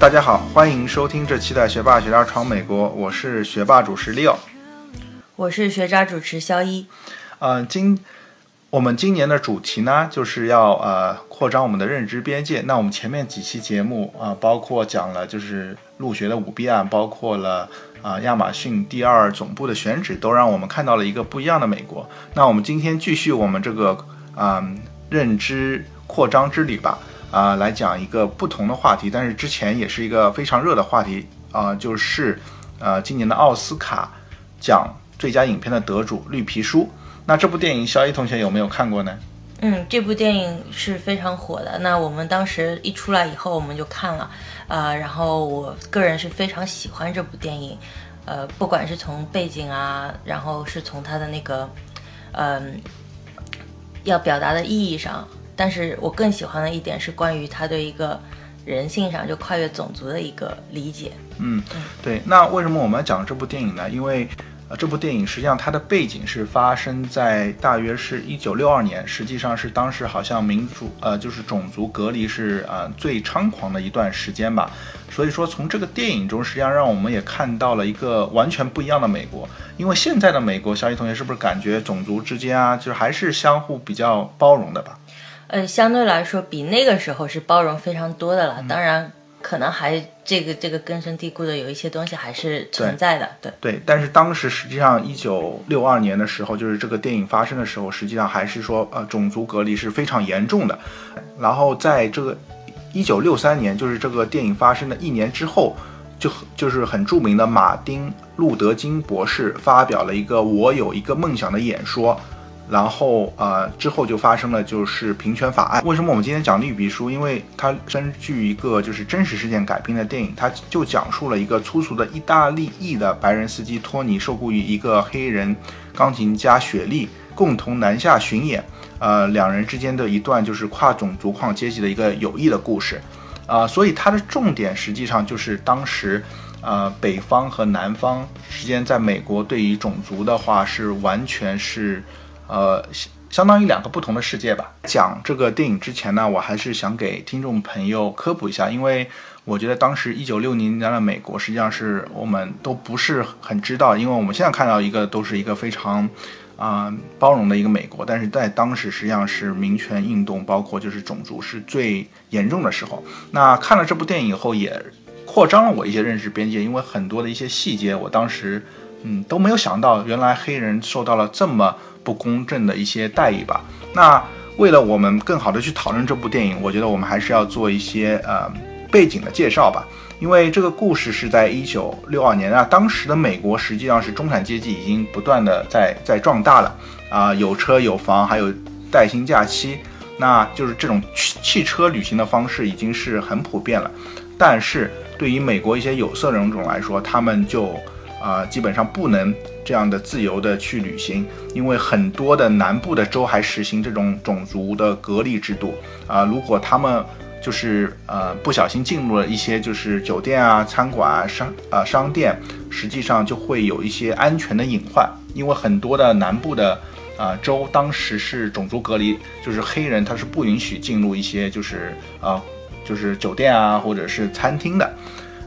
大家好，欢迎收听这期的《学霸学渣闯美国》，我是学霸主持 Leo，我是学渣主持肖一。嗯，今我们今年的主题呢，就是要呃扩张我们的认知边界。那我们前面几期节目啊、包括讲了就是入学的舞弊案，包括了啊、亚马逊第二总部的选址，都让我们看到了一个不一样的美国。那我们今天继续我们这个啊、认知扩张之旅吧。啊、来讲一个不同的话题，但是之前也是一个非常热的话题啊、就是呃今年的奥斯卡奖最佳影片的得主《绿皮书》。那这部电影，肖一同学有没有看过呢？嗯，这部电影是非常火的。那我们当时一出来以后，我们就看了，呃，然后我个人是非常喜欢这部电影，呃，不管是从背景啊，然后是从它的那个，嗯、要表达的意义上，但是我更喜欢的一点是关于他对一个人性上就跨越种族的一个理解。嗯，对。那为什么我们要讲这部电影呢？因为呃，这部电影实际上它的背景是发生在大约是一九六二年，实际上是当时好像民主呃就是种族隔离是呃最猖狂的一段时间吧。所以说从这个电影中，实际上让我们也看到了一个完全不一样的美国。因为现在的美国，小雨同学是不是感觉种族之间啊，就是还是相互比较包容的吧？呃，相对来说比那个时候是包容非常多的了。当然，可能还这个这个根深蒂固的有一些东西还是存在的。对，对，但是当时实际上一九六二年的时候，就是这个电影发生的时候，实际上还是说呃种族隔离是非常严重的。然后在这个一九六三年，就是这个电影发生的一年之后，就就是很著名的马丁路德金博士发表了一个“我有一个梦想”的演说。然后呃之后就发生了就是平权法案。为什么我们今天讲绿皮书？因为它根据一个就是真实事件改编的电影，它就讲述了一个粗俗的意大利裔的白人司机托尼受雇于一个黑人钢琴家雪莉，共同南下巡演。呃，两人之间的一段就是跨种族、跨阶级的一个友谊的故事。啊、所以它的重点实际上就是当时，呃，北方和南方之间在美国对于种族的话是完全是。呃，相相当于两个不同的世界吧。讲这个电影之前呢，我还是想给听众朋友科普一下，因为我觉得当时一九六零年的美国实际上是我们都不是很知道，因为我们现在看到一个都是一个非常啊、包容的一个美国，但是在当时实际上是民权运动，包括就是种族是最严重的时候。那看了这部电影以后，也扩张了我一些认识边界，因为很多的一些细节，我当时嗯都没有想到，原来黑人受到了这么不公正的一些待遇吧。那为了我们更好的去讨论这部电影，我觉得我们还是要做一些呃背景的介绍吧。因为这个故事是在一九六二年啊，当时的美国实际上是中产阶级已经不断的在在壮大了啊、有车有房，还有带薪假期，那就是这种汽汽车旅行的方式已经是很普遍了。但是对于美国一些有色人种来说，他们就啊、基本上不能这样的自由的去旅行，因为很多的南部的州还实行这种种族的隔离制度啊、如果他们就是呃不小心进入了一些就是酒店啊、餐馆啊、商啊、商店，实际上就会有一些安全的隐患，因为很多的南部的啊、州当时是种族隔离，就是黑人他是不允许进入一些就是啊、就是酒店啊或者是餐厅的。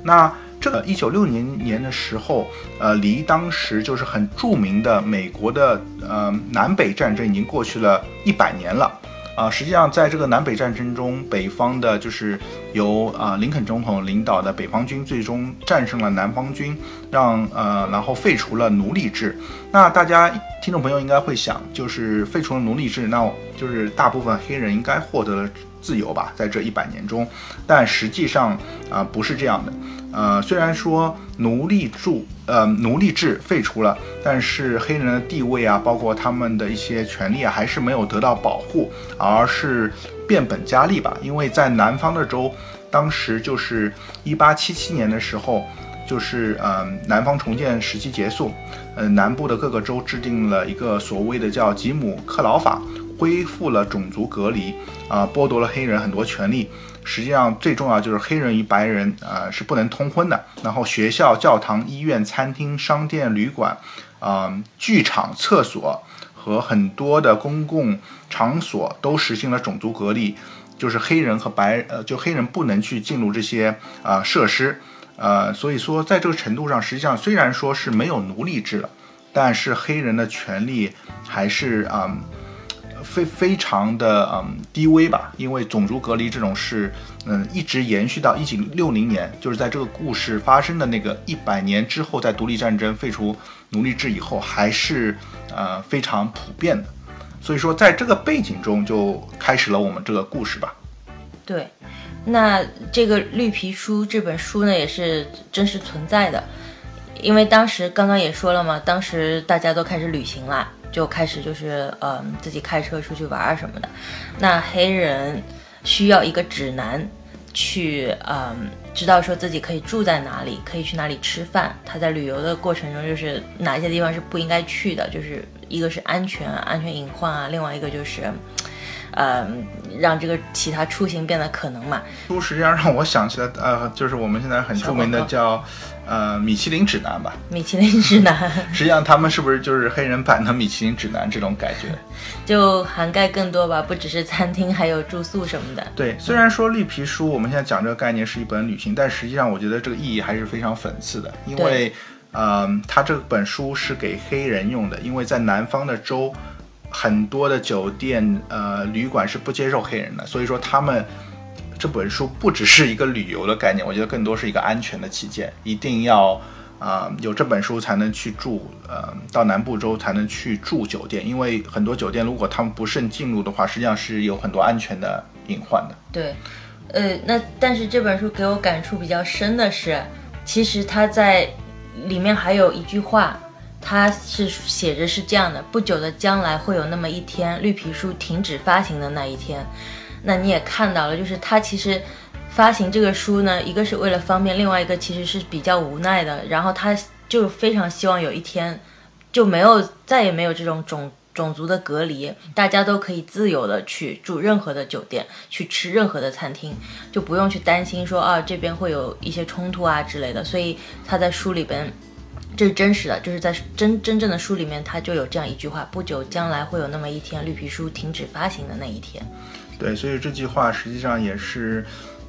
那这个一九六零年的时候，呃，离当时就是很著名的美国的呃南北战争已经过去了一百年了。啊、实际上在这个南北战争中，北方的就是由啊、林肯总统领导的北方军最终战胜了南方军，让呃然后废除了奴隶制。那大家听众朋友应该会想，就是废除了奴隶制，那就是大部分黑人应该获得了自由吧，在这一百年中，但实际上啊、不是这样的。呃，虽然说奴隶制呃奴隶制废除了，但是黑人的地位啊，包括他们的一些权利啊，还是没有得到保护，而是变本加厉吧。因为在南方的州，当时就是一八七七年的时候，就是呃南方重建时期结束，呃南部的各个州制定了一个所谓的叫吉姆克劳法，恢复了种族隔离，啊、剥夺了黑人很多权利。实际上最重要就是黑人与白人呃是不能通婚的。然后学校、教堂、医院、餐厅、商店、旅馆，啊、剧场、厕所和很多的公共场所都实行了种族隔离。就是黑人和白呃，就黑人不能去进入这些啊、设施，呃，所以说在这个程度上，实际上虽然说是没有奴隶制了，但是黑人的权利还是啊。非非常的嗯低微吧，因为种族隔离这种事，嗯，一直延续到一九六零年，就是在这个故事发生的那个一百年之后，在独立战争废除奴隶制以后，还是呃非常普遍的。所以说，在这个背景中，就开始了我们这个故事吧。对，那这个绿皮书这本书呢，也是真实存在的，因为当时刚刚也说了嘛，当时大家都开始旅行啦。就开始就是嗯自己开车出去玩啊什么的，那黑人需要一个指南，去嗯知道说自己可以住在哪里，可以去哪里吃饭。他在旅游的过程中，就是哪些地方是不应该去的，就是一个是安全安全隐患啊，另外一个就是。呃，让这个其他出行变得可能嘛？书实际上让我想起了，呃，就是我们现在很著名的叫，呃，米其林指南吧。米其林指南。实际上他们是不是就是黑人版的米其林指南这种感觉？就涵盖更多吧，不只是餐厅，还有住宿什么的。对，虽然说绿皮书我们现在讲这个概念是一本旅行，但实际上我觉得这个意义还是非常讽刺的，因为，呃，他这本书是给黑人用的，因为在南方的州。很多的酒店、呃旅馆是不接受黑人的，所以说他们这本书不只是一个旅游的概念，我觉得更多是一个安全的起见，一定要啊有这本书才能去住，呃到南部州才能去住酒店，因为很多酒店如果他们不慎进入的话，实际上是有很多安全的隐患的。对，呃那但是这本书给我感触比较深的是，其实它在里面还有一句话。它是写着是这样的：不久的将来会有那么一天，绿皮书停止发行的那一天。那你也看到了，就是他其实发行这个书呢，一个是为了方便，另外一个其实是比较无奈的。然后他就非常希望有一天就没有再也没有这种种种族的隔离，大家都可以自由的去住任何的酒店，去吃任何的餐厅，就不用去担心说啊这边会有一些冲突啊之类的。所以他在书里边。这是真实的，就是在真真正的书里面，它就有这样一句话：不久将来会有那么一天，绿皮书停止发行的那一天。对，所以这句话实际上也是，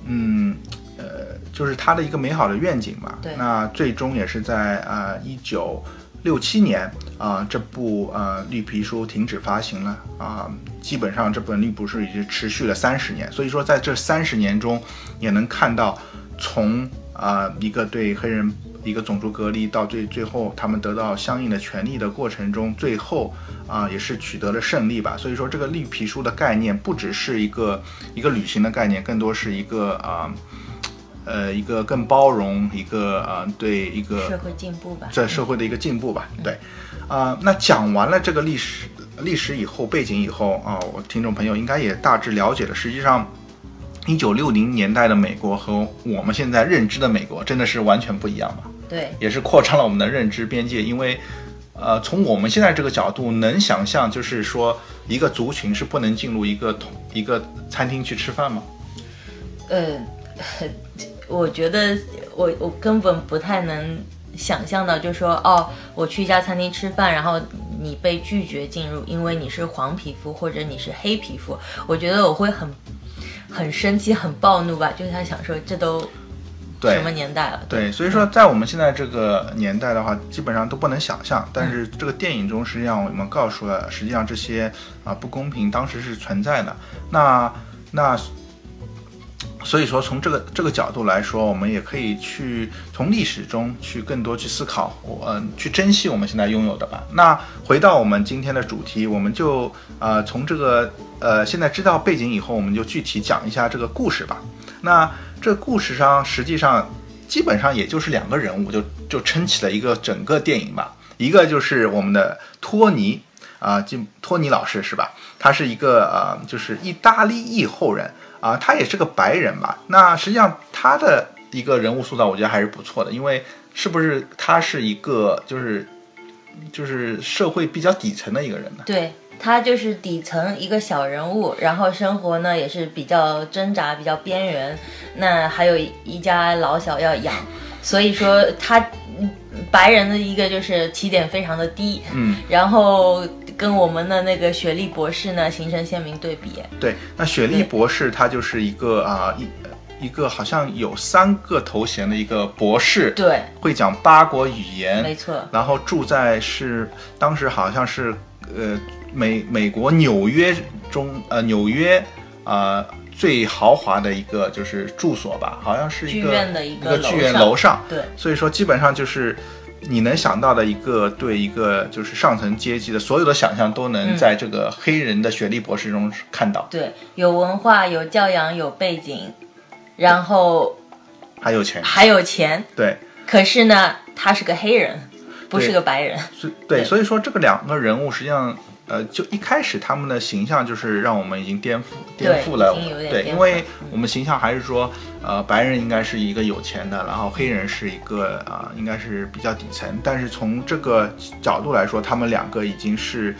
嗯，呃，就是他的一个美好的愿景嘛。对。那最终也是在啊一九六七年啊，这部呃绿皮书停止发行了啊，基本上这本绿皮书已经持续了三十年。所以说在这三十年中，也能看到从啊一个对黑人。一个种族隔离到最最后，他们得到相应的权利的过程中，最后啊也是取得了胜利吧。所以说，这个绿皮书的概念不只是一个一个旅行的概念，更多是一个啊呃一个更包容一个啊对一个社会进步吧，在社会的一个进步吧。对啊，那讲完了这个历史历史以后背景以后啊，我听众朋友应该也大致了解了。实际上。一九六零年代的美国和我们现在认知的美国真的是完全不一样吧？对，也是扩张了我们的认知边界。因为，呃，从我们现在这个角度能想象，就是说一个族群是不能进入一个同一个餐厅去吃饭吗？呃，我觉得我我根本不太能想象到，就是说哦，我去一家餐厅吃饭，然后你被拒绝进入，因为你是黄皮肤或者你是黑皮肤，我觉得我会很。很生气，很暴怒吧？就是他想说，这都什么年代了？对，所以说在我们现在这个年代的话，基本上都不能想象。但是这个电影中，实际上我们告诉了，实际上这些啊不公平当时是存在的。那那。所以说，从这个这个角度来说，我们也可以去从历史中去更多去思考，我嗯，去珍惜我们现在拥有的吧。那回到我们今天的主题，我们就呃从这个呃现在知道背景以后，我们就具体讲一下这个故事吧。那这故事上实际上基本上也就是两个人物，就就撑起了一个整个电影吧。一个就是我们的托尼啊，就托尼老师是吧？他是一个呃，就是意大利裔后人。啊，他也是个白人吧？那实际上他的一个人物塑造，我觉得还是不错的，因为是不是他是一个就是就是社会比较底层的一个人呢？对他就是底层一个小人物，然后生活呢也是比较挣扎、比较边缘。那还有一家老小要养，所以说他白人的一个就是起点非常的低，嗯，然后跟我们的那个雪莉博士呢形成鲜明对比。对，那雪莉博士他就是一个啊一。一个好像有三个头衔的一个博士，对，会讲八国语言，没错。然后住在是当时好像是呃美美国纽约中呃纽约啊最豪华的一个就是住所吧，好像是一个剧院的一个剧院楼上，对。所以说基本上就是你能想到的一个对一个就是上层阶级的所有的想象都能在这个黑人的雪莉博士中看到。对，有文化，有教养，有背景。然后还有钱，还有钱，对。可是呢，他是个黑人，不是个白人。所对，所以说这个两个人物实际上，呃，就一开始他们的形象就是让我们已经颠覆颠覆了。对，因为我们形象还是说，呃，白人应该是一个有钱的，然后黑人是一个啊，应该是比较底层。但是从这个角度来说，他们两个已经是。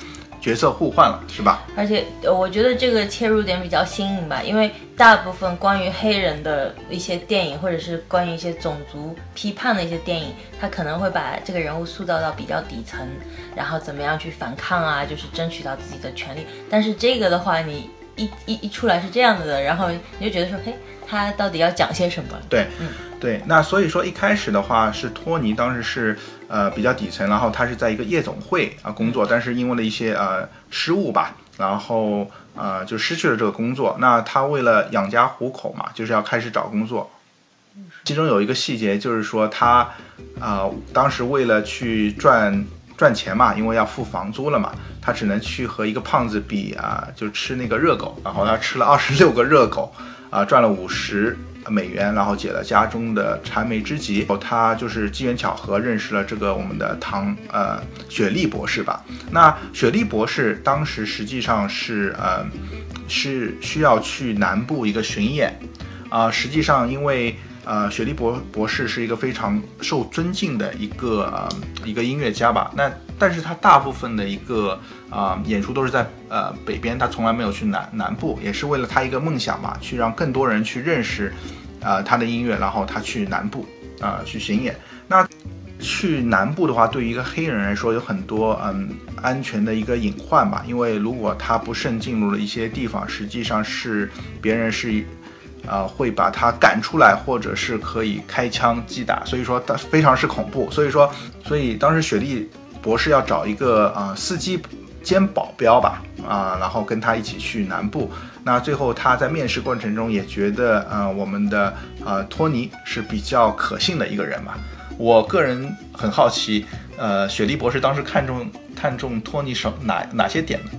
角色互换了，是吧？而且我觉得这个切入点比较新颖吧，因为大部分关于黑人的一些电影，或者是关于一些种族批判的一些电影，他可能会把这个人物塑造到比较底层，然后怎么样去反抗啊，就是争取到自己的权利。但是这个的话，你一一一出来是这样子的，然后你就觉得说，嘿，他到底要讲些什么？对，嗯，对。那所以说一开始的话，是托尼当时是。呃，比较底层，然后他是在一个夜总会啊工作，但是因为了一些呃失误吧，然后呃就失去了这个工作。那他为了养家糊口嘛，就是要开始找工作。其中有一个细节就是说，他啊当时为了去赚赚钱嘛，因为要付房租了嘛，他只能去和一个胖子比啊，就吃那个热狗，然后他吃了二十六个热狗，啊赚了五十。美元，然后解了家中的燃眉之急。他就是机缘巧合认识了这个我们的唐呃雪莉博士吧。那雪莉博士当时实际上是呃是需要去南部一个巡演啊。实际上因为呃雪莉博博士是一个非常受尊敬的一个呃一个音乐家吧。那但是他大部分的一个啊演出都是在呃北边，他从来没有去南南部，也是为了他一个梦想嘛，去让更多人去认识，啊他的音乐，然后他去南部啊去巡演。那去南部的话，对于一个黑人来说，有很多嗯安全的一个隐患吧，因为如果他不慎进入了一些地方，实际上是别人是啊会把他赶出来，或者是可以开枪击打，所以说他非常是恐怖。所以说，所以当时雪莉。博士要找一个啊司机兼保镖吧啊，然后跟他一起去南部。那最后他在面试过程中也觉得，呃，我们的呃托尼是比较可信的一个人嘛。我个人很好奇，呃，雪莉博士当时看中看中托尼什哪哪些点呢？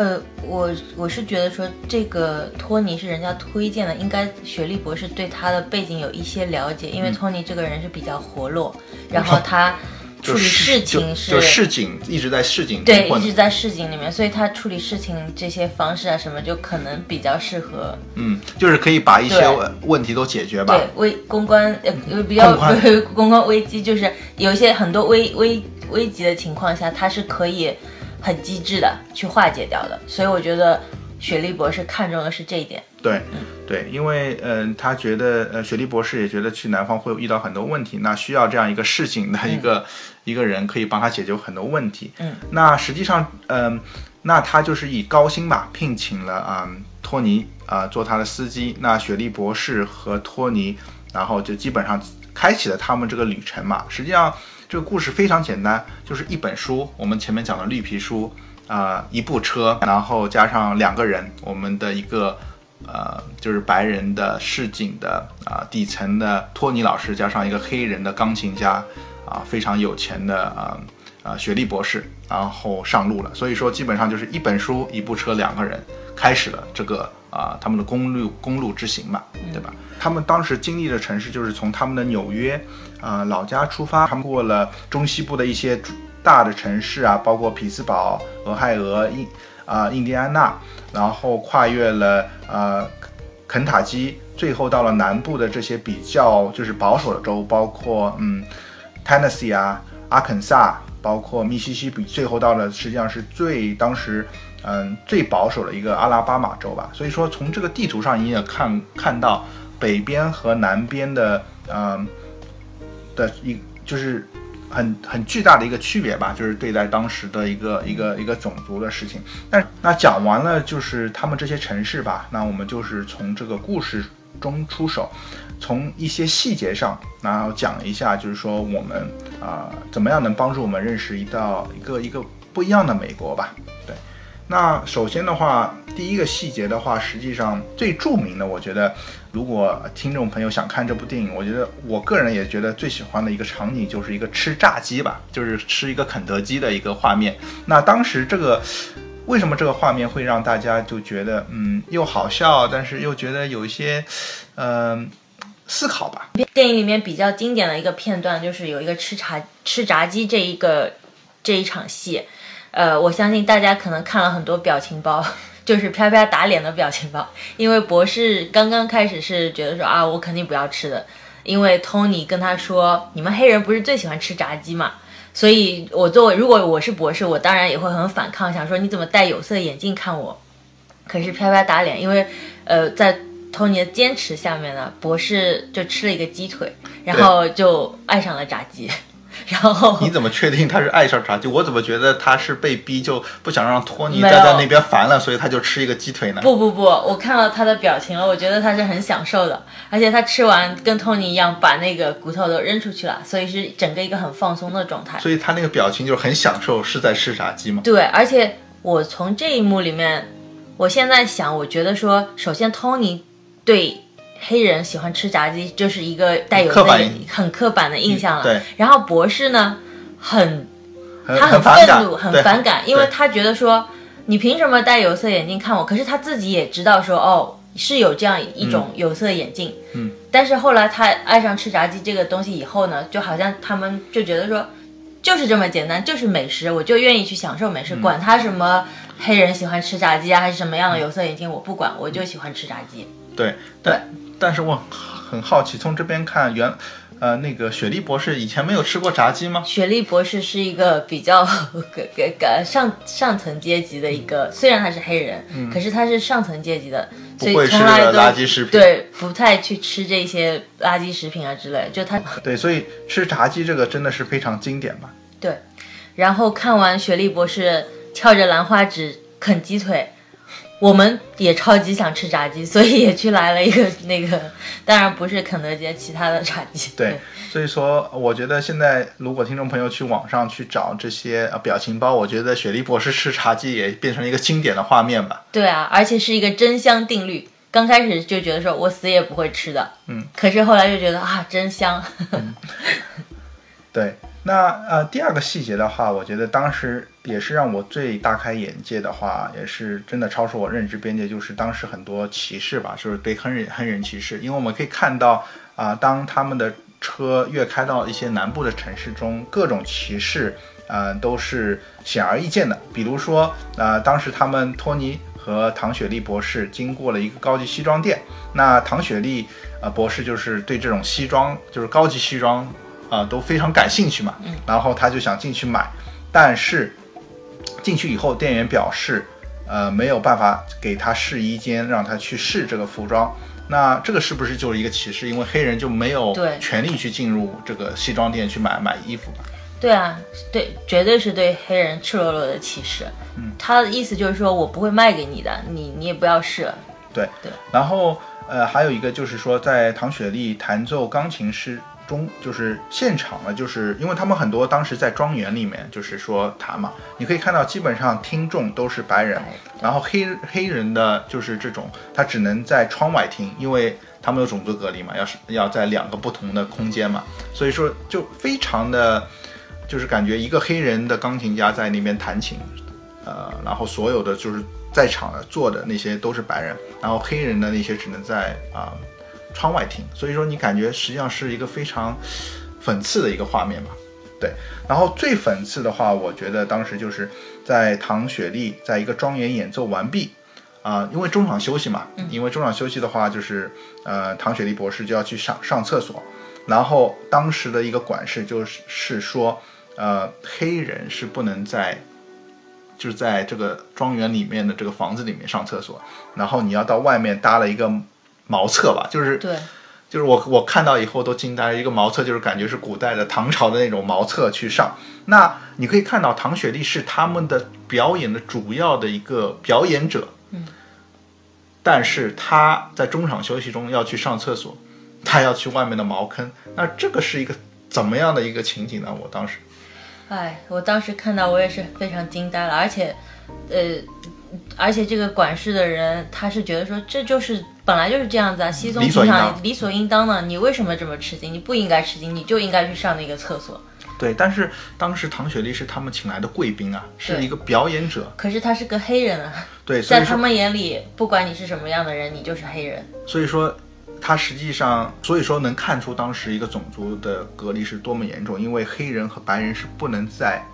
呃，我我是觉得说这个托尼是人家推荐的，应该雪莉博士对他的背景有一些了解，因为托尼这个人是比较活络，然后他。处理事情是就市井一直在市井对一直在市井里面，所以他处理事情这些方式啊什么就可能比较适合。嗯，就是可以把一些问题都解决吧。对危公关呃比较 公关危机，就是有一些很多危危危急的情况下，他是可以很机智的去化解掉的。所以我觉得雪莉博士看中的是这一点。对，对，因为嗯，他觉得呃，雪莉博士也觉得去南方会遇到很多问题，那需要这样一个市井的一个一个人可以帮他解决很多问题。嗯，那实际上，嗯，那他就是以高薪吧聘请了啊托尼啊做他的司机。那雪莉博士和托尼，然后就基本上开启了他们这个旅程嘛。实际上这个故事非常简单，就是一本书，我们前面讲的绿皮书啊，一部车，然后加上两个人，我们的一个。呃，就是白人的市井的啊，底层的托尼老师，加上一个黑人的钢琴家，啊，非常有钱的啊啊雪莉博士，然后上路了。所以说，基本上就是一本书、一部车、两个人，开始了这个啊他们的公路公路之行嘛，对吧？他们当时经历的城市就是从他们的纽约啊老家出发，他们过了中西部的一些大的城市啊，包括匹兹堡、俄亥俄、印啊印第安纳。然后跨越了呃肯塔基，最后到了南部的这些比较就是保守的州，包括嗯 Tennessee 啊、阿肯萨，包括密西西比，最后到了实际上是最当时嗯最保守的一个阿拉巴马州吧。所以说从这个地图上你也看看到北边和南边的嗯的一就是很很巨大的一个区别吧，就是对待当时的一个一个一个种族的事情。但那讲完了就是他们这些城市吧，那我们就是从这个故事中出手，从一些细节上，然后讲一下，就是说我们啊、怎么样能帮助我们认识一道一个一个不一样的美国吧。对，那首先的话，第一个细节的话，实际上最著名的，我觉得，如果听众朋友想看这部电影，我觉得我个人也觉得最喜欢的一个场景就是一个吃炸鸡吧，就是吃一个肯德基的一个画面。那当时这个为什么这个画面会让大家就觉得嗯又好笑，但是又觉得有一些嗯、思考吧？电影里面比较经典的一个片段，就是有一个吃炸吃炸鸡这一个这一场戏，呃，我相信大家可能看了很多表情包，就是啪啪打脸的表情包，因为博士刚刚开始是觉得说啊，我肯定不要吃的，因为 Tony 跟他说，你们黑人不是最喜欢吃炸鸡嘛。所以，我作为如果我是博士，我当然也会很反抗，想说你怎么戴有色眼镜看我？可是啪啪打脸，因为呃，在托尼的坚持下面呢，博士就吃了一个鸡腿，然后就爱上了炸鸡，然后你怎么确定他是爱上炸鸡？我怎么觉得他是被逼就不想让托尼待在那边烦了，所以他就吃一个鸡腿呢？不不不，我看到他的表情了，我觉得他是很享受的，而且他吃完跟托尼一样，把那个骨头都扔出去了，所以是整个一个很放松的状态。所以他那个表情就是很享受，是在吃炸鸡吗？对，而且我从这一幕里面，我现在想，我觉得说，首先 Tony 对黑人喜欢吃炸鸡就是一个带有很刻板的印象了。对，然后博士呢，很很他很愤怒，很反感，因为他觉得说，你凭什么戴有色眼镜看我？可是他自己也知道说，哦，是有这样一种有色眼镜。嗯。但是后来他爱上吃炸鸡这个东西以后呢，就好像他们就觉得说，就是这么简单，就是美食，我就愿意去享受美食，嗯管他什么黑人喜欢吃炸鸡啊，还是什么样的有色眼镜，我不管，我就喜欢吃炸鸡。对，但但是我很好奇，从这边看，原呃那个雪莉博士以前没有吃过炸鸡吗？雪莉博士是一个比较个个个上上层阶级的一个，虽然他是黑人，可是他是上层阶级的，所以从来都垃圾食品。对不太去吃这些垃圾食品啊之类。就他对，所以吃炸鸡这个真的是非常经典吧？对，然后看完雪莉博士跳着兰花指啃鸡腿。我们也超级想吃炸鸡，所以也去来了一个那个，当然不是肯德基，其他的炸鸡。对，所以说我觉得现在如果听众朋友去网上去找这些呃表情包，我觉得雪莉博士吃炸鸡也变成了一个经典的画面吧。对啊，而且是一个真香定律。刚开始就觉得说我死也不会吃的，嗯，可是后来就觉得啊，真香。对，那呃第二个细节的话，我觉得当时也是让我最大开眼界的话，也是真的超出我认知边界，就是当时很多歧视吧，就是对黑人黑人歧视，因为我们可以看到啊、当他们的车越开到一些南部的城市中，各种歧视。呃，都是显而易见的。比如说，呃，当时他们托尼和唐雪莉博士经过了一个高级西装店，那唐雪莉呃博士就是对这种西装，就是高级西装啊、都非常感兴趣嘛，然后他就想进去买，但是进去以后，店员表示，呃，没有办法给他试衣间，让他去试这个服装。那这个是不是就是一个歧视？因为黑人就没有对权利去进入这个西装店去买买衣服吧？对啊，对，绝对是对黑人赤裸裸的歧视。嗯，他的意思就是说我不会卖给你的，你你也不要试。对对。然后呃，还有一个就是说，在唐雪莉弹奏钢琴时中，就是现场呢，就是因为他们很多当时在庄园里面，就是说弹嘛，你可以看到基本上听众都是白人，然后黑黑人的就是这种，他只能在窗外听，因为他们有种族隔离嘛，要是要在两个不同的空间嘛，所以说就非常的，就是感觉一个黑人的钢琴家在那边弹琴，呃，然后所有的就是在场的坐的那些都是白人，然后黑人的那些只能在啊、窗外听，所以说你感觉实际上是一个非常讽刺的一个画面吧。对，然后最讽刺的话，我觉得当时就是在唐雪莉在一个庄园演奏完毕，啊、因为中场休息嘛，因为中场休息的话，就是呃，唐雪莉博士就要去上上厕所，然后当时的一个管事就是是说，呃，黑人是不能在，就是在这个庄园里面的这个房子里面上厕所，然后你要到外面搭了一个茅厕吧，就是对，就是我我看到以后都惊呆了，一个茅厕就是感觉是古代的唐朝的那种茅厕去上。那你可以看到唐雪莉是他们的表演的主要的一个表演者，嗯，但是他在中场休息中要去上厕所，他要去外面的茅坑，那这个是一个怎么样的一个情景呢？我当时，哎，我当时看到我也是非常惊呆了，而且，呃，而且这个管事的人他是觉得说这就是本来就是这样子啊，稀松平常，理所应当的，你为什么这么吃惊？你不应该吃惊，你就应该去上那个厕所。对，但是当时唐雪莉是他们请来的贵宾啊，是一个表演者，可是他是个黑人啊，对，在他们眼里，不管你是什么样的人，你就是黑人。所以说，他实际上，所以说能看出当时一个种族的隔离是多么严重，因为黑人和白人是不能在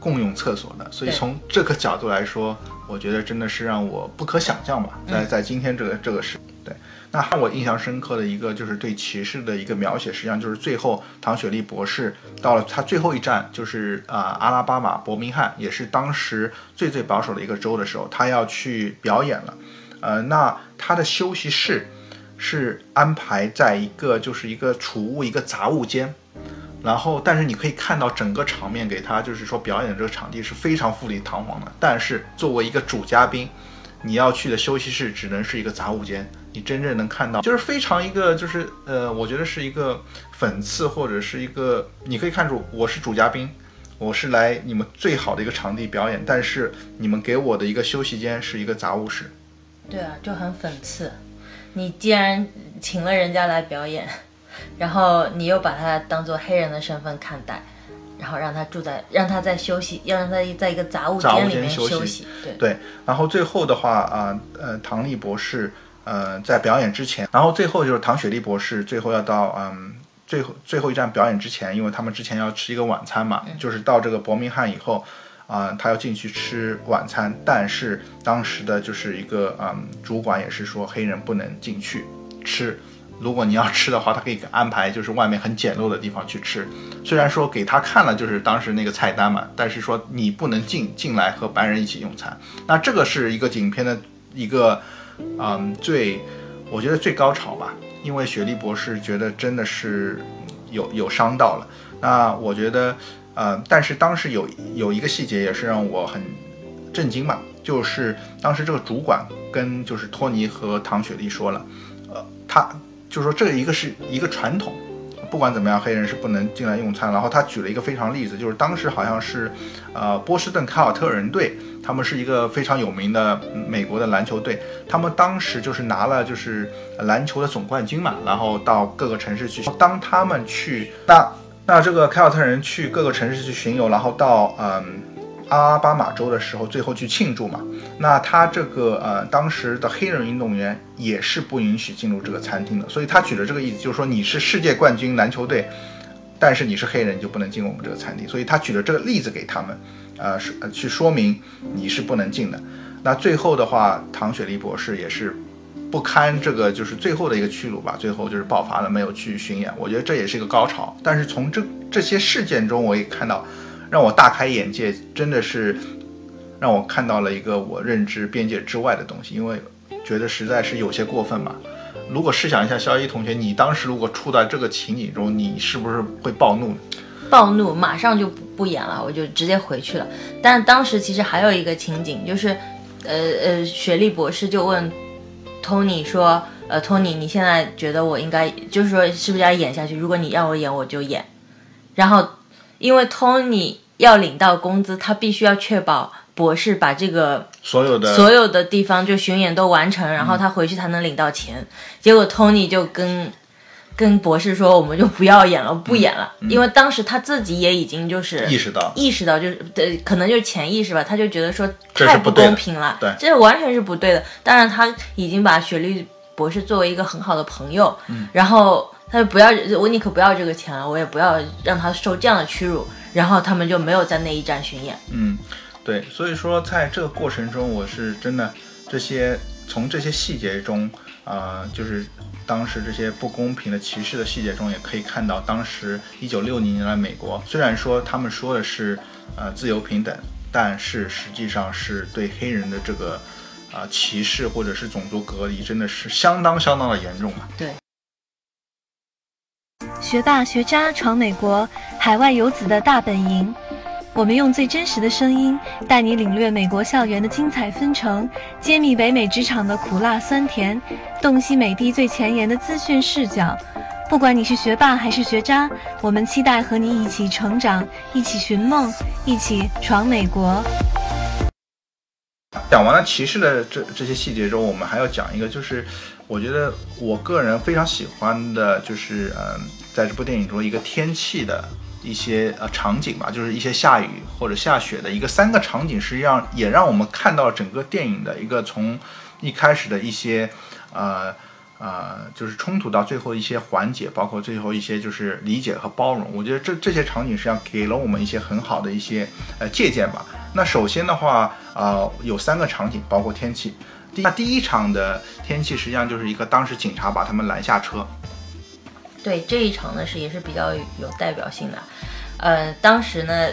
共用厕所的。所以从这个角度来说，我觉得真的是让我不可想象吧，在在今天这个这个时，对。那让我印象深刻的一个就是对骑士的一个描写，实际上就是最后唐雪莉博士到了他最后一站，就是啊、阿拉巴马伯明翰，也是当时最最保守的一个州的时候，他要去表演了。呃，那他的休息室是安排在一个就是一个储物一个杂物间，然后但是你可以看到整个场面给他就是说表演的这个场地是非常富丽堂皇的，但是作为一个主嘉宾，你要去的休息室只能是一个杂物间，你真正能看到就是非常一个就是呃，我觉得是一个讽刺或者是一个你可以看出我是主嘉宾。我是来你们最好的一个场地表演，但是你们给我的一个休息间是一个杂物室，对啊，就很讽刺。你既然请了人家来表演，然后你又把他当做黑人的身份看待，然后让他住在，让他在休息，要让他在一个杂物间里面休息休息。对，对，然后最后的话啊，呃，唐丽博士，呃，在表演之前，然后最后就是唐雪莉博士，最后要到嗯，最后最后一站表演之前，因为他们之前要吃一个晚餐嘛，就是到这个伯明翰以后，啊、他要进去吃晚餐，但是当时的就是一个嗯，主管也是说黑人不能进去吃。如果你要吃的话，他可以安排就是外面很简陋的地方去吃。虽然说给他看了就是当时那个菜单嘛，但是说你不能进进来和白人一起用餐。那这个是一个影片的一个嗯最我觉得最高潮吧，因为雪莉博士觉得真的是有有伤到了。那我觉得呃，但是当时有有一个细节也是让我很震惊嘛，就是当时这个主管跟就是托尼和唐雪莉说了，呃，他就是说这一个是一个传统，不管怎么样，黑人是不能进来用餐。然后他举了一个非常例子，就是当时好像是，呃，波士顿凯尔特人队，他们是一个非常有名的美国的篮球队，他们当时就是拿了就是篮球的总冠军嘛，然后到各个城市去。当他们去那那这个凯尔特人去各个城市去巡游，然后到嗯。阿拉巴马州的时候，最后去庆祝嘛。那他这个呃，当时的黑人运动员也是不允许进入这个餐厅的，所以他举的这个例子就是说，你是世界冠军篮球队，但是你是黑人，就不能进我们这个餐厅。所以他举了这个例子给他们，呃，是去说明你是不能进的。那最后的话，唐雪莉博士也是不堪这个就是最后的一个屈辱吧，最后就是爆发了，没有去巡演。我觉得这也是一个高潮。但是从这这些事件中，我也看到。让我大开眼界，真的是让我看到了一个我认知边界之外的东西，因为觉得实在是有些过分嘛。如果试想一下，肖一同学，你当时如果处在这个情景中，你是不是会暴怒？暴怒，马上就不不演了，我就直接回去了。但当时其实还有一个情景，就是，呃呃，雪莉博士就问 Tony 说，呃，Tony，你现在觉得我应该，就是说是不是要演下去？如果你让我演，我就演。然后，因为 Tony 要领到工资，他必须要确保博士把这个所有的所有的地方就巡演都完成，然后他回去才能领到钱。结果 Tony 就跟跟博士说，我们就不要演了，不演了，因为当时他自己也已经就是意识到，意识到就是对，可能就是潜意识吧，他就觉得说太不公平了，对。这完全是不对的。当然，他已经把雪莉博士作为一个很好的朋友，嗯。然后他就不要，我宁可不要这个钱了，我也不要让他受这样的屈辱。然后他们就没有在那一站巡演。嗯，对，所以说在这个过程中，我是真的这些从这些细节中，啊，就是当时这些不公平的歧视的细节中，也可以看到当时一九六零年的美国，虽然说他们说的是呃自由平等，但是实际上是对黑人的这个啊、歧视或者是种族隔离，真的是相当相当的严重嘛。对。学霸学渣闯美国，海外游子的大本营。我们用最真实的声音，带你领略美国校园的精彩纷呈，揭秘北美职场的苦辣酸甜，洞悉美帝最前沿的资讯视角。不管你是学霸还是学渣，我们期待和你一起成长，一起寻梦，一起闯美国。讲完了歧视的这这些细节之后，我们还要讲一个，就是我觉得我个人非常喜欢的，就是嗯，在这部电影中一个天气的一些呃场景吧，就是一些下雨或者下雪的一个三个场景，实际上也让我们看到整个电影的一个从一开始的一些呃。呃，就是冲突到最后一些缓解，包括最后一些就是理解和包容。我觉得这这些场景实际上给了我们一些很好的一些呃借鉴吧。那首先的话，呃，有三个场景，包括天气。第那第一场的天气实际上就是一个当时警察把他们拦下车。对这一场呢是也是比较有代表性的。呃，当时呢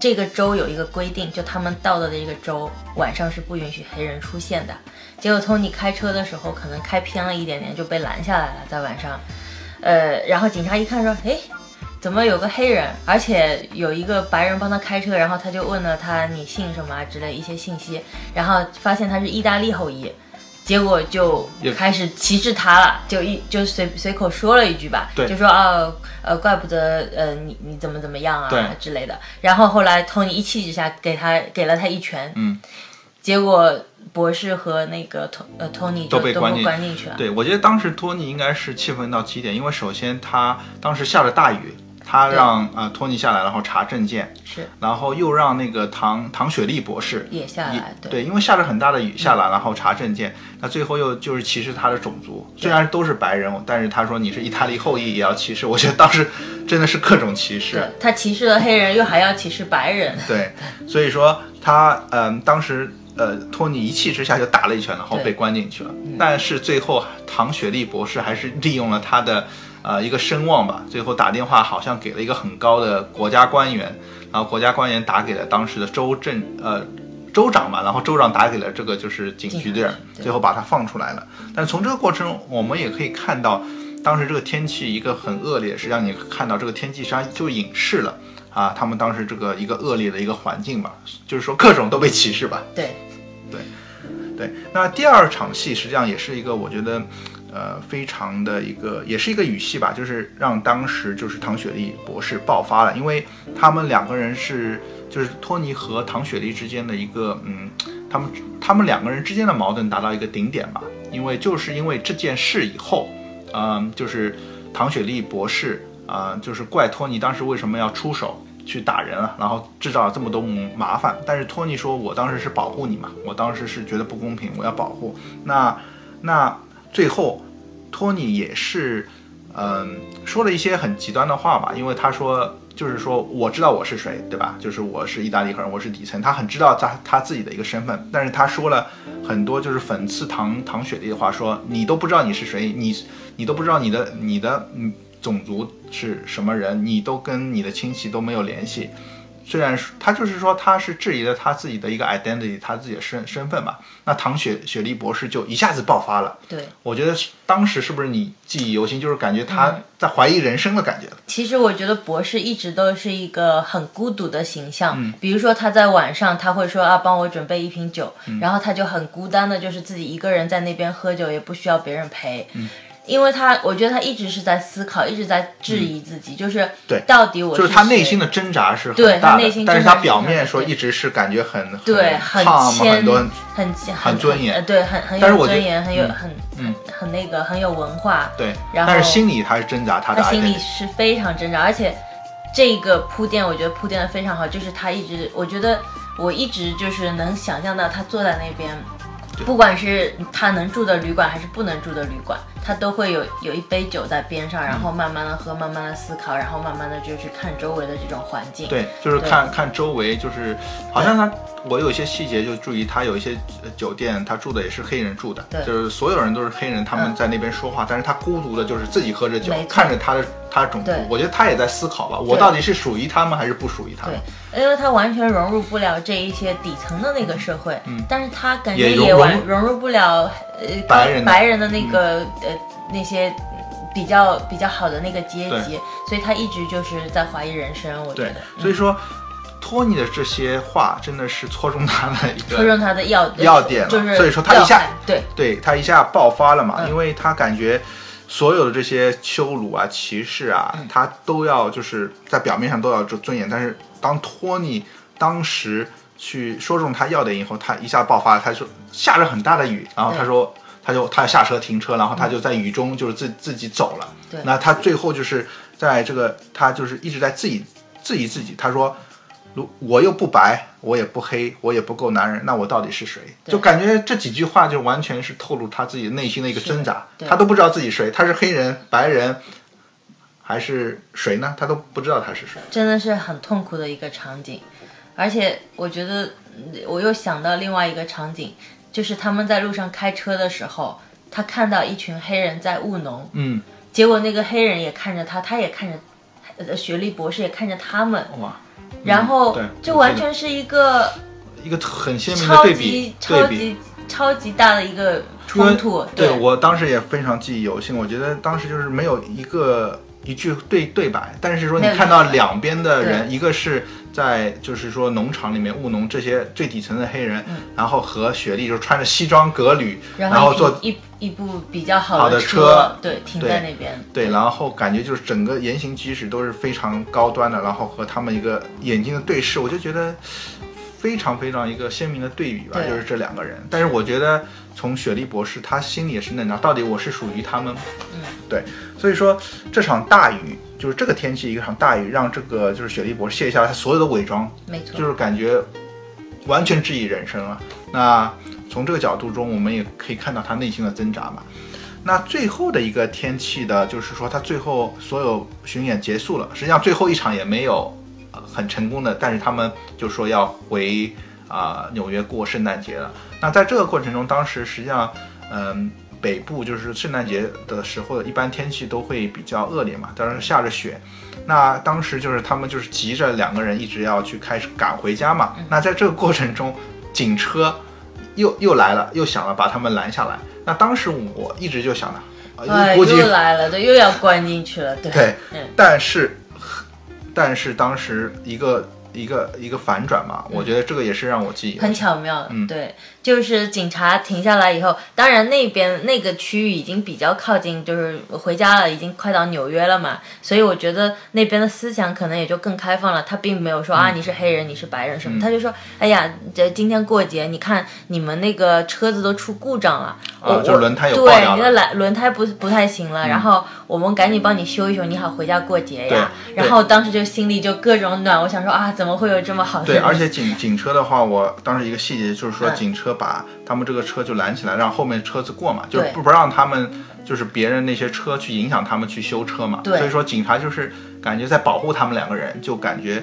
这个州有一个规定，就他们到的这个州晚上是不允许黑人出现的。结果托尼开车的时候可能开偏了一点点，就被拦下来了，在晚上。呃，然后警察一看说：“哎，怎么有个黑人，而且有一个白人帮他开车？”然后他就问了他：“你姓什么？”之类一些信息，然后发现他是意大利后裔，结果就开始歧视他了，就一就随随口说了一句吧，就说：“哦，呃，怪不得呃你你怎么怎么样啊之类的。”然后后来托尼一气之下给他给了他一拳，嗯，结果。博士和那个托呃托尼都被关进去了。对，我觉得当时托尼应该是气愤到极点，因为首先他当时下着大雨，他让啊托尼下来，然后查证件，是，然后又让那个唐唐雪莉博士也下来，对，因为下着很大的雨下来，然后查证件，那最后又就是歧视他的种族，虽然都是白人，但是他说你是意大利后裔也要歧视，我觉得当时真的是各种歧视。他歧视了黑人，又还要歧视白人。对，所以说他嗯当时。呃，托尼一气之下就打了一拳，然后被关进去了。但是最后，唐雪莉博士还是利用了他的呃一个声望吧，最后打电话好像给了一个很高的国家官员，然后国家官员打给了当时的州政呃州长嘛，然后州长打给了这个就是警局的人，最后把他放出来了。但从这个过程，我们也可以看到，当时这个天气一个很恶劣，实际上你看到这个天气实际上就隐示了。啊，他们当时这个一个恶劣的一个环境吧，就是说各种都被歧视吧。对，对，对。那第二场戏实际上也是一个我觉得，呃，非常的一个，也是一个语系吧，就是让当时就是唐雪莉博士爆发了，因为他们两个人是就是托尼和唐雪莉之间的一个，嗯，他们他们两个人之间的矛盾达到一个顶点吧，因为就是因为这件事以后，嗯，就是唐雪莉博士。啊，就是怪托尼当时为什么要出手去打人啊，然后制造了这么多麻烦。但是托尼说，我当时是保护你嘛，我当时是觉得不公平，我要保护。那那最后，托尼也是，嗯，说了一些很极端的话吧，因为他说，就是说我知道我是谁，对吧？就是我是意大利人，我是底层，他很知道他他自己的一个身份。但是他说了很多就是讽刺唐唐雪莉的话，说你都不知道你是谁，你你都不知道你的你的嗯。种族是什么人，你都跟你的亲戚都没有联系。虽然他就是说他是质疑了他自己的一个 identity，他自己的身身份嘛。那唐雪雪莉博士就一下子爆发了。对，我觉得当时是不是你记忆犹新，就是感觉他在怀疑人生的感觉。其实我觉得博士一直都是一个很孤独的形象。嗯，比如说他在晚上他会说啊，帮我准备一瓶酒，然后他就很孤单的，就是自己一个人在那边喝酒，也不需要别人陪。嗯。因为他，我觉得他一直是在思考，一直在质疑自己，就是对，到底我就是他内心的挣扎是很大的，但是他表面说一直是感觉很对，很谦，很多很很尊严，对，很很有尊严，很有很嗯。很那个很有文化，对，然后但是心里他是挣扎，他的心里是非常挣扎，而且这个铺垫我觉得铺垫的非常好，就是他一直，我觉得我一直就是能想象到他坐在那边，不管是他能住的旅馆还是不能住的旅馆。他都会有有一杯酒在边上，然后慢慢的喝，慢慢的思考，然后慢慢的就去看周围的这种环境。对，就是看看周围，就是好像他，我有一些细节就注意，他有一些酒店，他住的也是黑人住的，就是所有人都是黑人，他们在那边说话，但是他孤独的，就是自己喝着酒，看着他的他的种族，我觉得他也在思考吧，我到底是属于他们还是不属于他们？对，因为他完全融入不了这一些底层的那个社会，嗯，但是他感觉也完融入不了。呃，白人白人的那个呃那些比较比较好的那个阶级，所以他一直就是在怀疑人生。我觉对得，，所以说托尼的这些话真的是戳中他的一个戳中他的要要点了就是所以说他一下对对他一下爆发了嘛，嗯因为他感觉所有的这些羞辱啊、歧视啊，嗯他都要就是在表面上都要尊尊严，但是当托尼当时去说中他要点以后，他一下爆发，他说下着很大的雨，然后他说。他就他下车停车，然后他就在雨中就是自自己走了。对那他最后就是在这个他就是一直在自己质疑自己。他说：“如我又不白，我也不黑，我也不够男人，那我到底是谁？”就感觉这几句话就完全是透露他自己内心的一个挣扎。对他都不知道自己谁，他是黑人、白人还是谁呢？他都不知道他是谁。真的是很痛苦的一个场景，而且我觉得嗯我又想到另外一个场景，就是他们在路上开车的时候，他看到一群黑人在务农，嗯，结果那个黑人也看着他，他也看着呃学历博士也看着他们，哇，然后对就完全是一个一个很鲜明的超对比级，超。级超级大的一个冲突，对。我当时也非常记忆犹新。我觉得当时就是没有一个一句对对白，但是说你看到两边的人，一个是在就是说农场里面务农这些最底层的黑人，然后和雪莉就穿着西装革履，然然后坐一一一部比较好的车对，停在那边，对，然后感觉就是整个言行举止都是非常高端的，然后和他们一个眼睛的对视，我就觉得非常非常一个鲜明的对比吧，就是这两个人。但是我觉得从雪莉博士他心里也是嫩着，到底我是属于他们？嗯，对，所以说这场大雨就是这个天气一场大雨，让这个就是雪莉博士卸下了他所有的伪装，没错，就是感觉完全质疑人生了。那从这个角度中，我们也可以看到他内心的挣扎嘛。那最后的一个天气的，就是说他最后所有巡演结束了，实际上最后一场也没有、呃很成功的，但是他们就说要回啊、纽约过圣诞节了。那在这个过程中，当时实际上，嗯、北部就是圣诞节的时候，一般天气都会比较恶劣嘛，当然下着雪。那当时就是他们就是急着两个人一直要去开始赶回家嘛。那在这个过程中，警车又又来了，又想了把他们拦下来。那当时我一直就想了，呃哎，又来了，对，又要关进去了，对，对嗯，但是但是当时一个一个一个反转嘛，我觉得这个也是让我记忆很巧妙，嗯。对，就是警察停下来以后，当然那边那个区域已经比较靠近，就是回家了，已经快到纽约了嘛，所以我觉得那边的思想可能也就更开放了。他并没有说、啊你是黑人，你是白人什么，嗯。他就说，哎呀，这今天过节，你看你们那个车子都出故障了，我啊就我轮胎有爆对你的轮轮胎不不太行了，然后我们赶紧帮你修一修，你好回家过节呀。然后当时就心里就各种暖，我想说啊，怎么会有这么好的对，而且警警车的话，我当时一个细节就是说，嗯。警车把他们这个车就拦起来，让后面车子过嘛，就是不不让他们就是别人那些车去影响他们去修车嘛。对所以说警察就是感觉在保护他们两个人，就感觉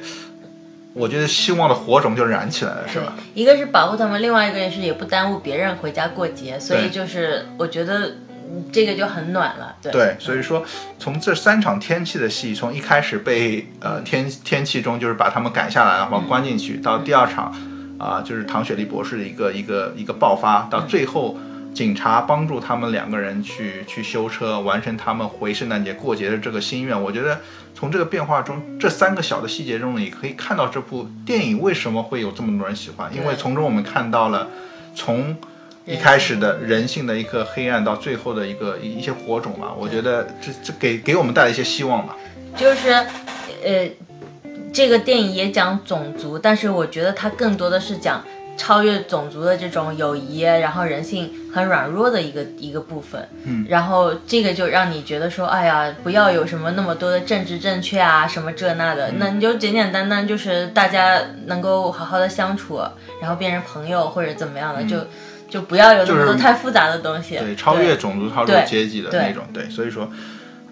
我觉得希望的火种就燃起来了，是对吧？，一个是保护他们，另外一个也是也不耽误别人回家过节，所以就是我觉得嗯这个就很暖了。对对，所以说从这三场天气的戏，从一开始被呃天天气中就是把他们赶下来，然后关进去，到第二场啊、就是唐雪莉博士的一个一个一个爆发，到最后警察帮助他们两个人去去修车，完成他们回圣诞节过节的这个心愿。我觉得从这个变化中，这三个小的细节中，你可以看到这部电影为什么会有这么多人喜欢，因为从中我们看到了从。一开始的人性的一个黑暗，到最后的一个一一些火种吧，我觉得这这给给我们带来一些希望吧。就是呃，这个电影也讲种族，但是我觉得它更多的是讲超越种族的这种友谊，然后人性很软弱的一个一个部分。嗯，然后这个就让你觉得说，哎呀，不要有什么那么多的政治正确啊，什么这那嗯的，那你就简简单单就是大家能够好好的相处，然后变成朋友或者怎么样的，就就不要有那么多太复杂的东西。对，超越种族、超越阶级的那种，对，所以说，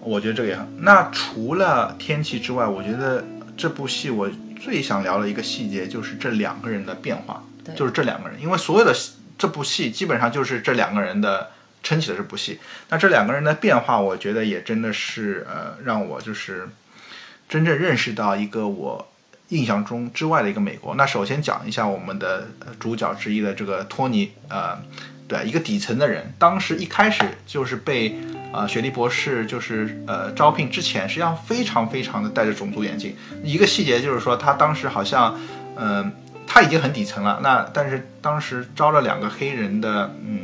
我觉得这个也很。那除了天气之外，我觉得这部戏我最想聊的一个细节就是这两个人的变化，对就是这两个人，因为所有的这部戏基本上就是这两个人的撑起了这部戏。那这两个人的变化，我觉得也真的是呃，让我就是真正认识到一个我印象中之外的一个美国。那首先讲一下我们的呃主角之一的这个托尼，呃，对，一个底层的人，当时一开始就是被啊、雪莉博士就是呃招聘之前，实际上非常非常的戴着种族眼镜。一个细节就是说，他当时好像，嗯、他已经很底层了，那但是当时招了两个黑人的，嗯，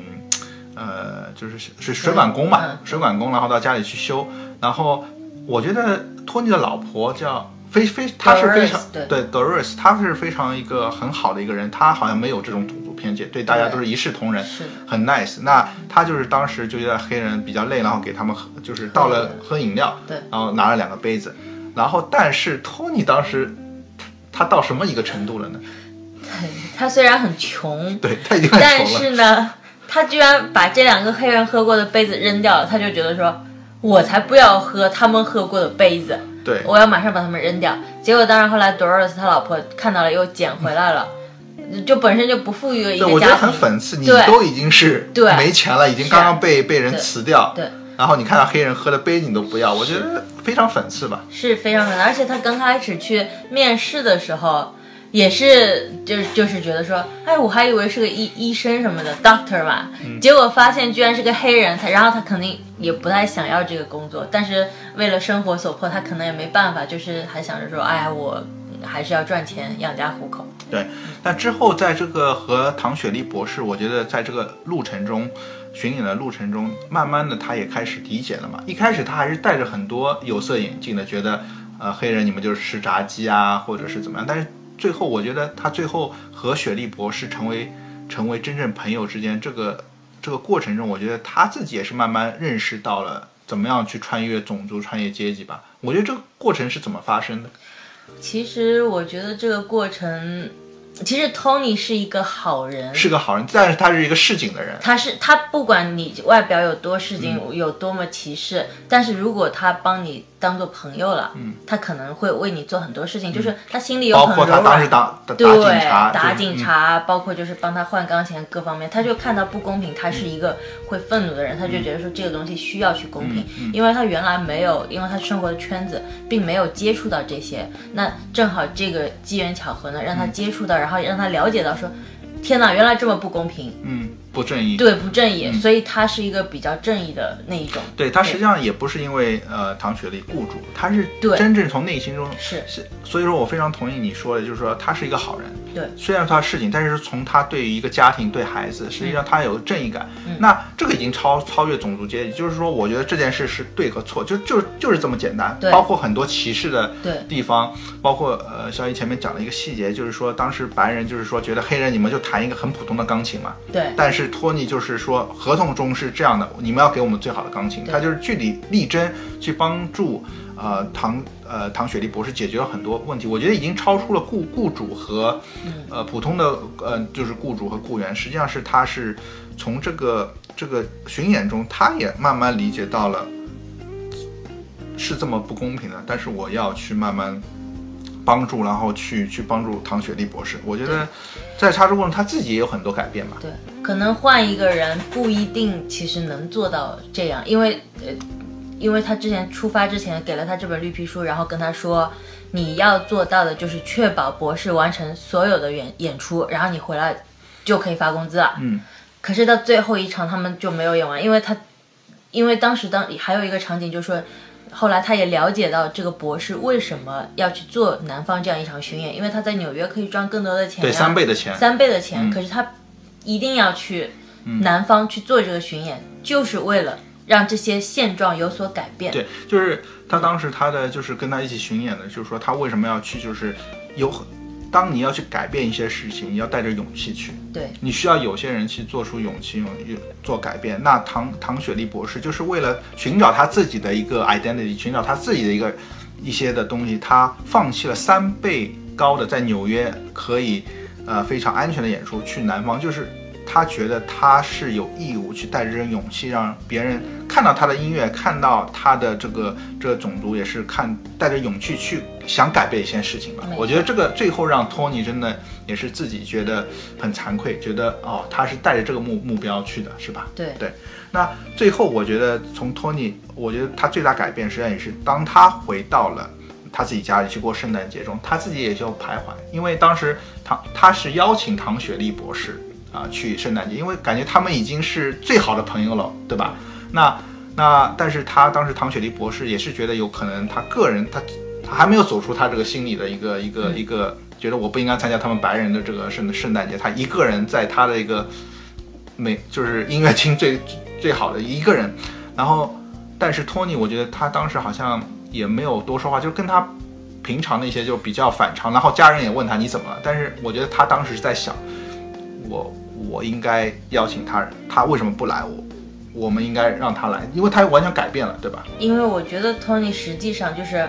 呃，就是是水管工嘛，嗯水管工，然后到家里去修。然后我觉得托尼的老婆叫非非，她是非常对 Doris，她是非常一个很好的一个人，她好像没有这种偏见，对大家都是一视同仁，是很 nice。那他就是当时就觉得黑人比较累，然后给他们喝，就是倒了喝饮料，对然后拿了两个杯子，然后但是托尼当时他到什么一个程度了呢？他虽然很穷，对他已经很但穷了。是呢，他居然把这两个黑人喝过的杯子扔掉了，他就觉得说，我才不要喝他们喝过的杯子，对，我要马上把他们扔掉。结果当然后来 Doris 他老婆看到了又捡回来了，就本身就不富裕的我觉得很讽刺，你都已经是对没钱了，已经刚刚被被人辞掉，对。然后你看到黑人喝的杯你都不要，我觉得非常讽刺吧。是非常讽刺。而且他刚开始去面试的时候，也是就是就是觉得说，哎，我还以为是个医医生什么的 doctor 嘛，嗯结果发现居然是个黑人，他然后他肯定也不太想要这个工作，但是为了生活所迫，他可能也没办法，就是还想着说，哎呀，我还是要赚钱养家糊口。对，那之后在这个和唐雪莉博士，我觉得在这个路程中，巡演的路程中，慢慢的他也开始理解了嘛。一开始他还是戴着很多有色眼镜的，觉得呃黑人你们就是吃炸鸡啊，或者是怎么样。但是最后我觉得他最后和雪莉博士成为成为真正朋友之间，这个这个过程中，我觉得他自己也是慢慢认识到了怎么样去穿越种族、穿越阶级吧。我觉得这个过程是怎么发生的？其实我觉得这个过程，其实 Tony 是一个好人，是个好人，但是他是一个市井的人。他是他不管你外表有多市井，嗯。有多么歧视，但是如果他帮你当做朋友了，嗯。他可能会为你做很多事情，就是他心里有包很包括他当时。打打对，打警察，打对嗯警察，包括就是帮他换钢琴各方面，他就看到不公平，他是一个会愤怒的人，他就觉得说这个东西需要去公平，嗯因为他原来没有，因为他生活的圈子并没有接触到这些，那正好这个机缘巧合呢，让嗯。他接触到，然后让他了解到说，天哪，原来这么不公平，嗯。不正义。对不正义，嗯所以他是一个比较正义的那一种。对他实际上也不是因为呃唐雪莉雇主，他是对真正从内心中是是，所以说我非常同意你说的，就是说他是一个好人。对虽然他事情，但是从他对于一个家庭、对孩子，实际上他有正义感。嗯那这个已经超超越种族阶级，就是说，我觉得这件事是对和错，就就就是这么简单。对包括很多歧视的对地方，包括呃，肖一前面讲了一个细节，就是说当时白人就是说觉得黑人你们就弹一个很普通的钢琴嘛，对但是托尼就是说，合同中是这样的，你们要给我们最好的钢琴。他就是据理力争去帮助呃唐呃唐雪莉博士解决了很多问题。我觉得已经超出了雇雇主和呃普通的呃就是雇主和雇员，实际上是他是从这个这个巡演中，他也慢慢理解到了是这么不公平的，但是我要去慢慢。帮助，然后去去帮助唐雪莉博士。我觉得，在他这过程，他自己也有很多改变吧。对，可能换一个人不一定其实能做到这样，因为呃，因为他之前出发之前给了他这本绿皮书，然后跟他说，你要做到的就是确保博士完成所有的演演出，然后你回来就可以发工资了。嗯，可是到最后一场他们就没有演完，因为他，因为当时当还有一个场景就是说。后来他也了解到这个博士为什么要去做南方这样一场巡演，因为他在纽约可以赚更多的钱，对，三倍的钱。三倍的钱，嗯可是他一定要去南方去做这个巡演，就是为了让这些现状有所改变。对，就是他当时他的就是跟他一起巡演的，就是说他为什么要去，就是有很，当你要去改变一些事情，你要带着勇气去。对你需要有些人去做出勇气，勇做改变。那唐唐雪莉博士就是为了寻找他自己的一个 identity，寻找他自己的一个一些的东西，他放弃了三倍高的在纽约可以呃非常安全的演出，去南方，就是他觉得他是有义务去带着这种勇气，让别人看到他的音乐，看到他的这个这个种族，也是看带着勇气去想改变一些事情吧我觉得这个最后让托尼真的也是自己觉得很惭愧，觉得哦，他是带着这个目目标去的，是吧？对对。那最后我觉得从托尼，我觉得他最大改变实际上也是当他回到了。他自己家里去过圣诞节中，他自己也就徘徊，因为当时唐他是邀请唐雪莉博士啊去圣诞节，因为感觉他们已经是最好的朋友了，对吧？那那但是他当时唐雪莉博士也是觉得有可能他个人他他还没有走出他这个心理的一个一个、一个觉得我不应该参加他们白人的这个圣圣诞节，他一个人在他的一个美就是音乐厅最最好的一个人，然后但是托尼我觉得他当时好像也没有多说话，就跟他平常那些就比较反常，然后家人也问他你怎么了，但是我觉得他当时是在想我我应该邀请他人，他为什么不来我？我们应该让他来，因为他完全改变了，对吧？因为我觉得 Tony 实际上就是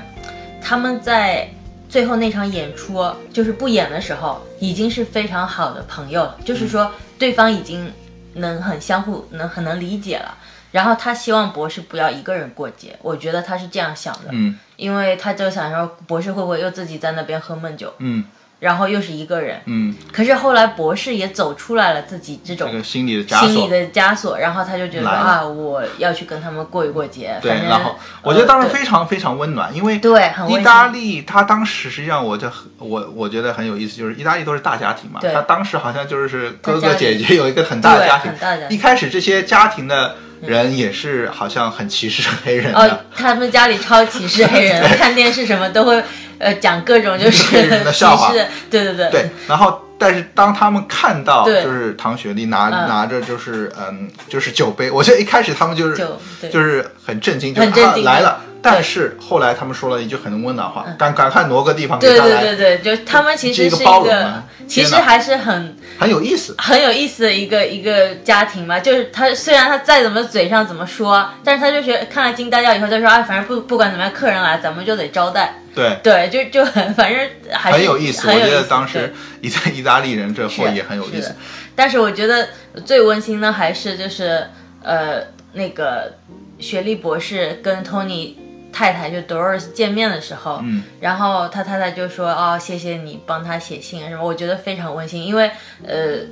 他们在最后那场演出，就是不演的时候，已经是非常好的朋友了，就是说对方已经能很相互能很能理解了。然后他希望博士不要一个人过节，我觉得他是这样想的，嗯。因为他就想说博士会不会又自己在那边喝闷酒，嗯然后又是一个人。嗯，可是后来博士也走出来了自己这种这个心理的枷锁。心理的枷锁，然后他就觉得啊，我要去跟他们过一过节，对然后我觉得当时非常非常温暖，因为对很温馨。意大利，他当时实际上我就很我我觉得很有意思，就是意大利都是大家庭嘛，对。他当时好像就是哥哥姐姐有一个很大的家庭。很大的家，庭。一开始这些家庭的人也是好像很歧视黑人哦的，，他们家里超歧视黑人，看电视什么都会呃讲各种就是黑人的笑话。对对对。对，然后但是当他们看到就是唐雪莉拿、嗯。拿着就是嗯就是酒杯，我觉得一开始他们就是就是很震惊，就来了。但是后来他们说了一句很温暖话，赶赶快挪个地方给对他来，对对对，就他们其实是一个包容其实还是很很有意思。很有意思的一个一个家庭嘛，就是他虽然他再怎么嘴上怎么说，但是他就觉得看了金大调以后，他说哎，反正不不管怎么样，客人来咱们就得招待，对，对，就就很反正还是很有意思。我觉得当时意大意大利人这货也很有意思。但是我觉得最温馨的还是就是呃那个雪莉博士跟 Tony 太太就 Doris 见面的时候，嗯，然后他太太就说哦谢谢你帮他写信啊什么，我觉得非常温馨，因为呃。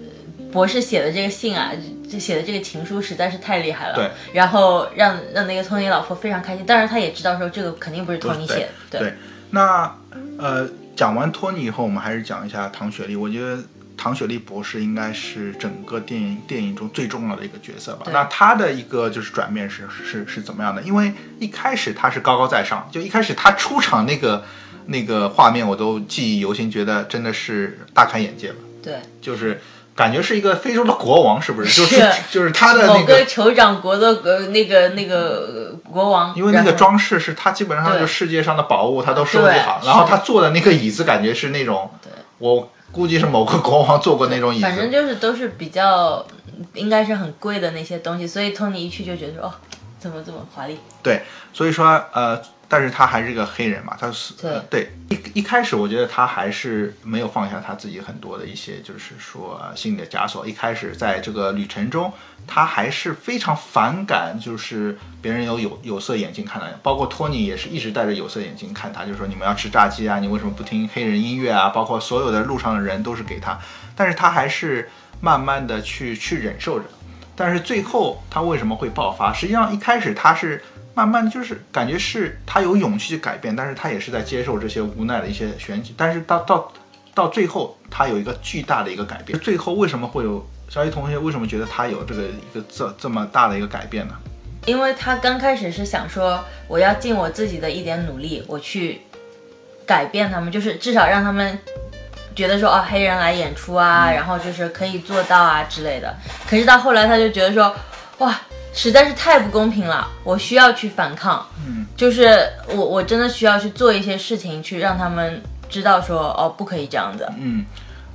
博士写的这个信啊，这写的这个情书实在是太厉害了。对，然后让让那个托尼老婆非常开心，当然他也知道说这个肯定不是托尼写的，对，那呃，讲完托尼以后，我们还是讲一下唐雪莉。我觉得唐雪莉博士应该是整个电影电影中最重要的一个角色吧。那她的一个就是转变是是是怎么样的？因为一开始她是高高在上，就一开始她出场那个那个画面我都记忆犹新，觉得真的是大开眼界吧。对，就是感觉是一个非洲的国王，是不是？就是是就是他的某那个个酋长国的呃那个那个呃国王，因为那个装饰是他基本上就对世界上的宝物，他都收集好。然后他坐的那个椅子，感觉是那种，我估计是某个国王坐过那种椅子反正。就是都是比较应该是很贵的那些东西，所以托尼一去就觉得说哦，怎么这么华丽？对，所以说呃，但是他还是个黑人嘛，他是对呃对一一开始我觉得他还是没有放下他自己很多的一些，就是说、呃心理的枷锁。一开始在这个旅程中，他还是非常反感，就是别人有有有色眼镜看他，包括托尼也是一直戴着有色眼镜看他，就说你们要吃炸鸡啊，你为什么不听黑人音乐啊？包括所有的路上的人都是给他，但是他还是慢慢的去去忍受着。但是最后他为什么会爆发？实际上一开始他是慢慢就是感觉是他有勇气去改变，但是他也是在接受这些无奈的一些选举。但是到到到最后，他有一个巨大的一个改变。最后为什么会有小雨同学为什么觉得他有这个一个这这么大的一个改变呢？因为他刚开始是想说，我要尽我自己的一点努力，我去改变他们，就是至少让他们觉得说，哦，黑人来演出啊，然后就是可以做到啊之类的。可是到后来，他就觉得说，哇，实在是太不公平了，我需要去反抗，嗯，就是我我真的需要去做一些事情，去让他们知道说，哦，不可以这样子。嗯，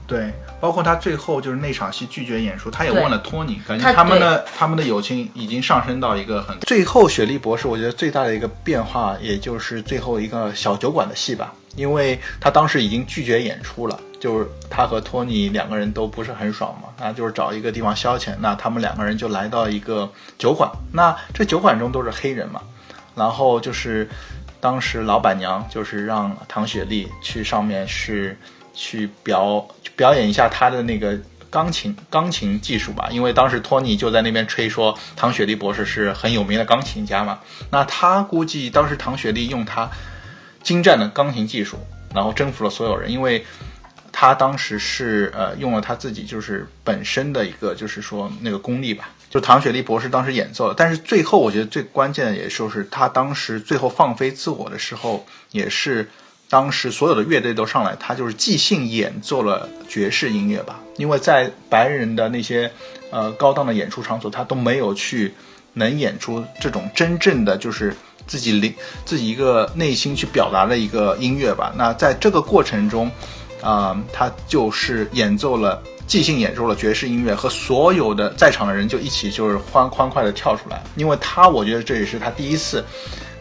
对，包括他最后就是那场戏拒绝演出，他也问了托尼，感觉他他们的他们的友情已经上升到一个很。最后，雪莉博士，我觉得最大的一个变化，也就是最后一个小酒馆的戏吧，因为他当时已经拒绝演出了，就是他和托尼两个人都不是很爽嘛，那就是找一个地方消遣，那他们两个人就来到一个酒馆，那这酒馆中都是黑人嘛，然后就是当时老板娘就是让唐雪莉去上面是去表表演一下她的那个钢琴钢琴技术吧，因为当时托尼就在那边吹说唐雪莉博士是很有名的钢琴家嘛，那他估计当时唐雪莉用她精湛的钢琴技术，然后征服了所有人，因为。他当时是呃用了他自己就是本身的一个就是说那个功力吧，就唐雪莉博士当时演奏了。但是最后我觉得最关键的，也就是他当时最后放飞自我的时候，也是当时所有的乐队都上来，他就是即兴演奏了爵士音乐吧。因为在白人的那些呃高档的演出场所，他都没有去能演出这种真正的就是自己灵自己一个内心去表达的一个音乐吧。那在这个过程中，啊、他就是演奏了即兴演奏了爵士音乐，和所有的在场的人就一起就是欢欢快的跳出来。因为他我觉得这也是他第一次。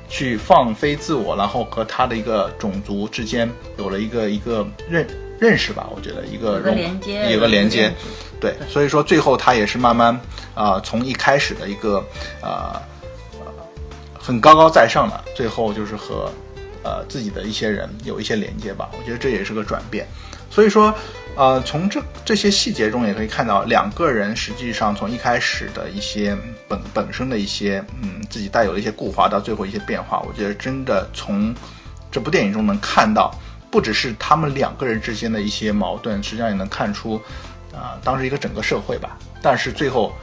去放飞自我，然后和他的一个种族之间有了一个一个认认识吧，我觉得一个有个融连接有个连接对，所以说最后他也是慢慢啊、呃从一开始的一个啊呃很高高在上的，最后就是和呃自己的一些人有一些连接吧，我觉得这也是个转变。所以说，呃，从这这些细节中也可以看到，两个人实际上从一开始的一些本本身的一些嗯自己带有的一些固化，到最后一些变化，我觉得真的从这部电影中能看到，不只是他们两个人之间的一些矛盾，实际上也能看出，啊、当时一个整个社会吧。但是最后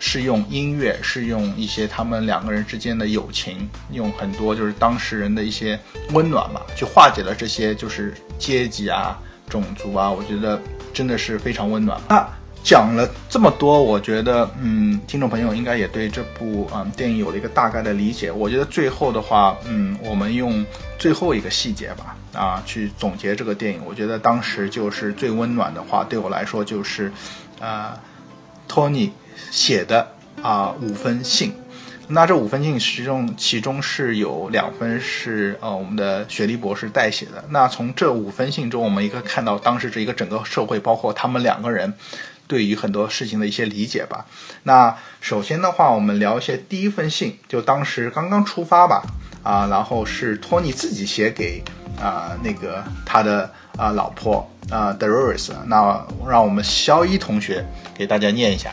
是用音乐，是用一些他们两个人之间的友情，用很多就是当事人的一些温暖吧，去化解了这些就是阶级啊、种族啊，我觉得真的是非常温暖。那讲了这么多，我觉得嗯，听众朋友应该也对这部嗯电影有了一个大概的理解。我觉得最后的话，嗯，我们用最后一个细节吧，啊，去总结这个电影。我觉得当时就是最温暖的话，对我来说就是，啊、托尼写的啊、五封信。那这五封信其中其中是有两封是呃我们的雪莉博士代写的。那从这五封信中，我们一个看到当时这一个整个社会，包括他们两个人对于很多事情的一些理解吧。那首先的话，我们聊一些第一封信，就当时刚刚出发吧，啊，然后是托尼自己写给啊、那个他的啊、老婆啊、Dolores。那让我们肖一同学给大家念一下。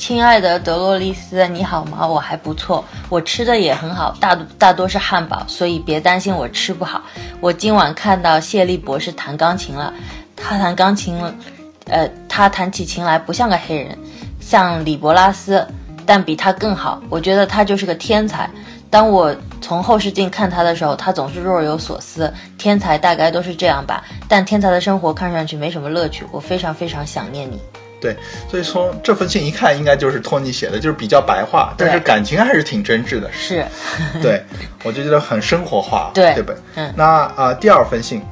亲爱的德洛丽丝，你好吗？我还不错，我吃的也很好，大大多是汉堡，所以别担心我吃不好。我今晚看到谢利博士弹钢琴了，他弹钢琴，呃，他弹起琴来不像个黑人，像李伯拉斯，但比他更好。我觉得他就是个天才。当我从后视镜看他的时候，他总是若有所思。天才大概都是这样吧，但天才的生活看上去没什么乐趣。我非常非常想念你。对，所以从这封信一看，应该就是托尼写的，就是比较白话，但是感情还是挺真挚的。是，对，我就觉得很生活化，对对本。嗯那啊、呃第二封信，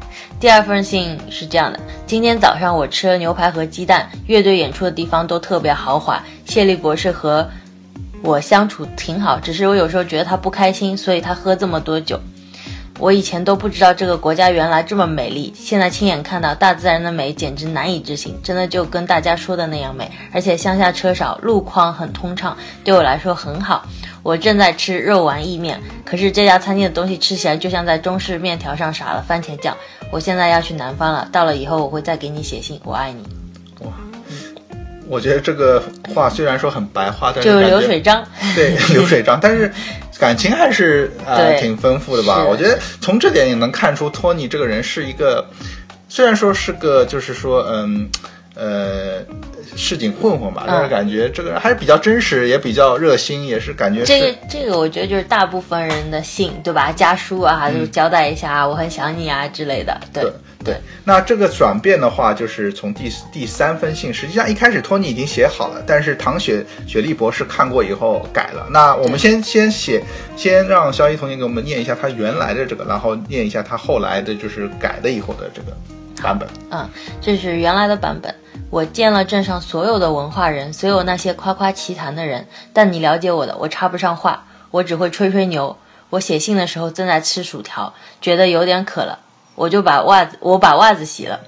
第二封信是这样的：今天早上我吃了牛排和鸡蛋，乐队演出的地方都特别豪华。谢利博士和我相处挺好，只是我有时候觉得他不开心，所以他喝这么多酒。我以前都不知道这个国家原来这么美丽，现在亲眼看到大自然的美简直难以置信，真的就跟大家说的那样美。而且乡下车少，路况很通畅，对我来说很好。我正在吃肉丸意面，可是这家餐厅的东西吃起来就像在中式面条上撒了番茄酱。我现在要去南方了，到了以后我会再给你写信，我爱你。哇我觉得这个话虽然说很白话，但是就感觉流水账，对流水账，但是感情还是呃挺丰富的吧。我觉得从这点也能看出托尼这个人是一个，虽然说是个就是说嗯呃市井混混吧，但是感觉这个人还是比较真实，也比较热心，也是感觉是这个这个我觉得就是大部分人的信，对吧？家书啊，就是交代一下啊，我很想你啊之类的。对对对，那这个转变的话，就是从第第三封信，实际上一开始托尼已经写好了，但是唐雪雪莉博士看过以后改了。那我们先先写，先让肖一同学给我们念一下他原来的这个，然后念一下他后来的就是改了以后的这个版本。嗯，这是原来的版本。我见了镇上所有的文化人，所有那些夸夸其谈的人，但你了解我的，我插不上话，我只会吹吹牛。我写信的时候正在吃薯条，觉得有点渴了，我就把袜子我把袜子洗了，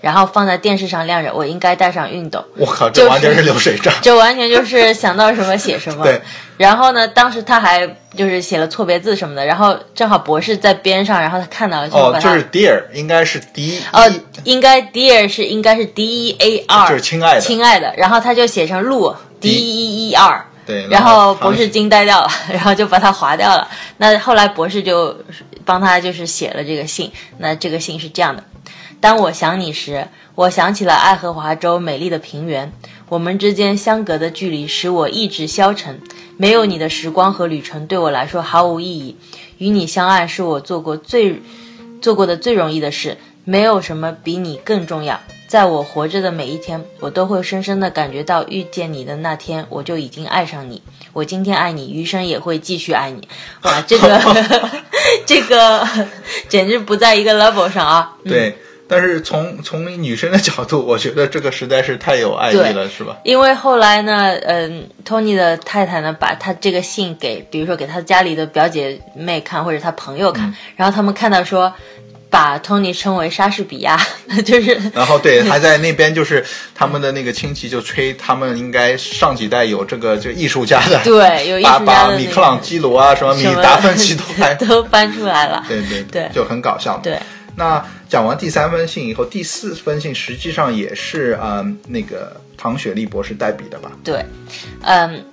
然后放在电视上晾着。我应该带上熨斗。我靠，这完全是流水账。这完全就是想到什么写什么。对。然后呢，当时他还就是写了错别字什么的，然后正好博士在边上，然后他看到了，就把，他。哦就是 dear 应该是 D 呃，应该 dear 是应该是 D E A R，就是亲爱的亲爱的。然后他就写成路 D E E R，对，然后博士惊呆掉了，然后就把它划掉了。那后来博士就帮他就是写了这个信，那这个信是这样的：当我想你时，我想起了爱荷华州美丽的平原，我们之间相隔的距离使我意志消沉。没有你的时光和旅程对我来说毫无意义。与你相爱是我做过最做过的最容易的事，没有什么比你更重要。在我活着的每一天，我都会深深的感觉到遇见你的那天，我就已经爱上你。我今天爱你，余生也会继续爱你。哇，这个 这个简直不在一个 level 上啊！对。但是从从女生的角度，我觉得这个实在是太有爱意了，是吧？因为后来呢，嗯，托尼的太太呢，把他这个信给，比如说给他家里的表姐妹看，或者他朋友看，然后他们看到说，把托尼称为莎士比亚，就是。然后对，还在那边就是他们的那个亲戚就吹，他们应该上几代有这个就艺术家的，对，有艺术家的，米克朗基罗啊，什么米达芬奇都 搬都搬出来了，对对对，就很搞笑，对。那讲完第三封信以后，第四封信实际上也是嗯那个唐雪莉博士代笔的吧？对，嗯，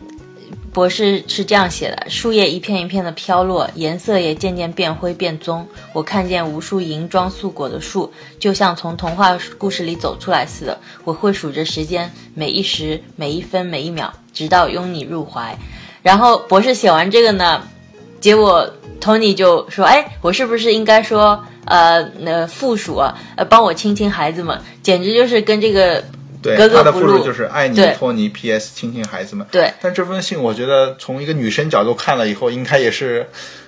博士是这样写的：树叶一片一片的飘落，颜色也渐渐变灰变棕。我看见无数银装素裹的树，就像从童话故事里走出来似的。我会数着时间，每一时、每一分、每一秒，直到拥你入怀。然后博士写完这个呢，结果 Tony 就说：“哎，我是不是应该说？”呃，那附属啊，呃，帮我亲亲孩子们，简直就是跟这个格格不入。就是爱你，托尼。P.S. 亲亲孩子们。对。但这封信，我觉得从一个女生角度看了以后，应该也是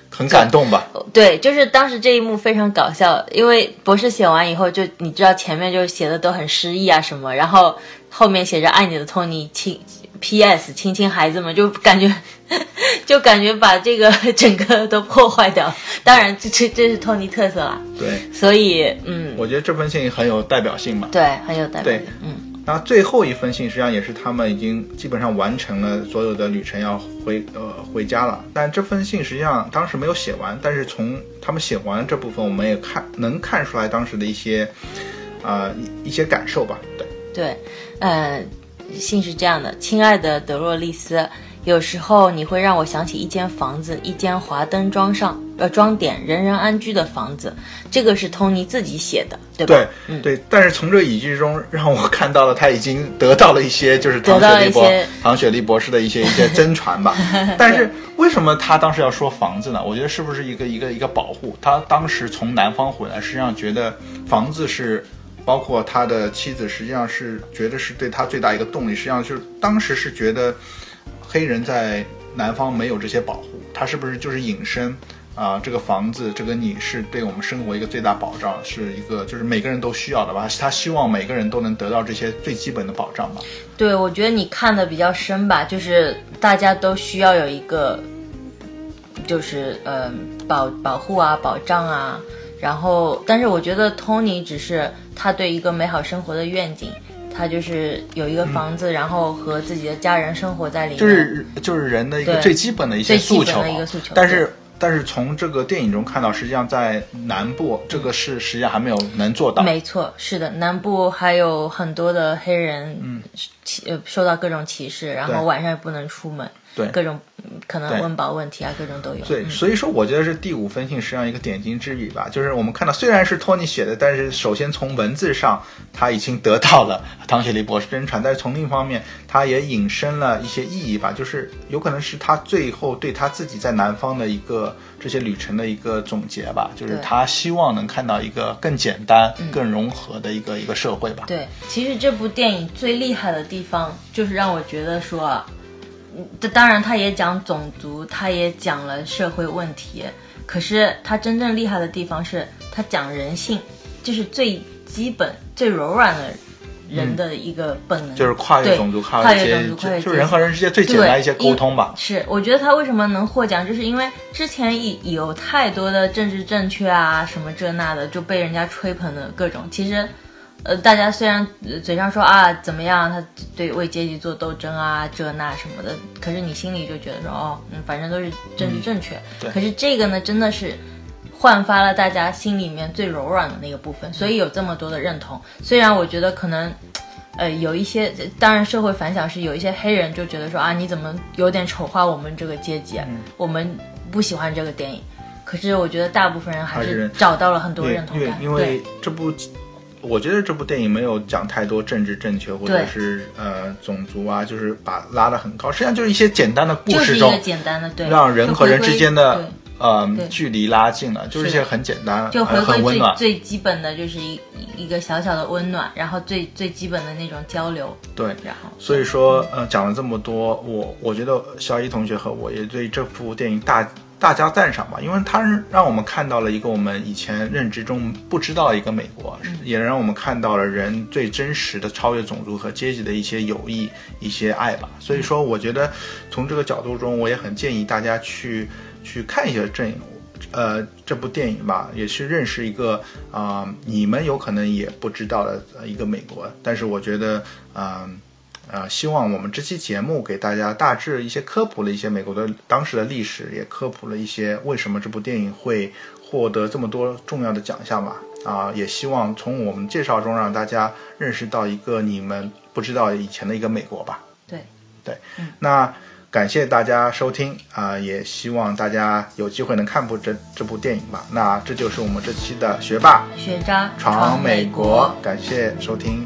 很感动吧？对，就是当时这一幕非常搞笑，因为博士写完以后，就你知道前面就写的都很诗意啊什么，然后后面写着爱你的托尼亲。P.S. 亲亲孩子们，就感觉，就感觉把这个 整个都破坏掉。当然，这这这是托尼特色啦。对，所以嗯，我觉得这封信很有代表性嘛。对，很有代表性。嗯，那最后一封信实际上也是他们已经基本上完成了所有的旅程，要回呃回家了。但这封信实际上当时没有写完，但是从他们写完这部分，我们也看能看出来当时的一些啊一些感受吧。对，对，呃。信是这样的，亲爱的德洛丽丝，有时候你会让我想起一间房子，一间华灯装上呃装点、人人安居的房子。这个是托尼自己写的，对吧？对，嗯，对。但是从这个语句中，让我看到了他已经得到了一些，就是唐雪莉博唐雪莉博士的一些一些真传吧。但是为什么他当时要说房子呢？我觉得是不是一个一个一个保护？他当时从南方回来，实际上觉得房子是。包括他的妻子，实际上是觉得是对他最大一个动力。实际上就是当时是觉得黑人在南方没有这些保护，他是不是就是隐身啊？这个房子，这个你是对我们生活一个最大保障，是一个就是每个人都需要的吧？他希望每个人都能得到这些最基本的保障吧？对，我觉得你看的比较深吧，就是大家都需要有一个，就是呃保保护啊，保障啊。然后，但是我觉得 Tony 只是他对一个美好生活的愿景，他就是有一个房子，然后和自己的家人生活在里面，就是就是人的一个最基本的一些诉求。一个诉求。但是但是从这个电影中看到，实际上在南部这个是实际上还没有能做到。没错，是的，南部还有很多的黑人，嗯，歧呃受到各种歧视，然后晚上也不能出门。对各种可能温饱问题啊，各种都有。对，所以说我觉得是第五封信实际上一个点睛之笔吧。就是我们看到虽然是托尼写的，但是首先从文字上他已经得到了唐雪莉博士真传，但是从另一方面，他也引申了一些意义吧。就是有可能是他最后对他自己在南方的一个这些旅程的一个总结吧。就是他希望能看到一个更简单、更融合的一个一个社会吧。对，其实这部电影最厉害的地方就是让我觉得说。这当然，他也讲种族，他也讲了社会问题。可是他真正厉害的地方是，他讲人性，就是最基本、最柔软的人的一个本能，就是跨越种族、跨越种族、跨越就是人和人之间最简单一些沟通吧。是，我觉得他为什么能获奖，就是因为之前有有太多的政治正确啊，什么这那的，就被人家吹捧的各种，其实。呃，大家虽然嘴上说啊怎么样，他对为阶级做斗争啊这那什么的，可是你心里就觉得说哦，嗯，反正都是政治正确。可是这个呢，真的是焕发了大家心里面最柔软的那个部分，所以有这么多的认同。虽然我觉得可能，呃，有一些，当然社会反响是有一些黑人就觉得说啊，你怎么有点丑化我们这个阶级，我们不喜欢这个电影。可是我觉得大部分人还是找到了很多认同感，因为这部。我觉得这部电影没有讲太多政治正确或者是呃种族啊，就是把拉得很高，实际上就是一些简单的故事中就是，简单的对，让人和人之间的对。呃对。距离拉近了，就是一些很简单、就很归温暖。最最基本的就是一一个小小的温暖，然后最最基本的那种交流，对，然后。所以说呃讲了这么多，我我觉得肖一同学和我也对这部电影大大加赞赏吧，因为它让我们看到了一个我们以前认知中不知道的一个美国，也让我们看到了人最真实的超越种族和阶级的一些友谊、一些爱吧。所以说，我觉得从这个角度中，我也很建议大家去去看一下这呃这部电影吧，也是认识一个啊、你们有可能也不知道的呃一个美国，但是我觉得啊。呃，希望我们这期节目给大家大致一些科普了一些美国的当时的历史，也科普了一些为什么这部电影会获得这么多重要的奖项吧。啊、也希望从我们介绍中让大家认识到一个你们不知道以前的一个美国吧。对，对，那感谢大家收听啊、也希望大家有机会能看部这这部电影吧。那这就是我们这期的学霸学渣闯美国国，感谢收听。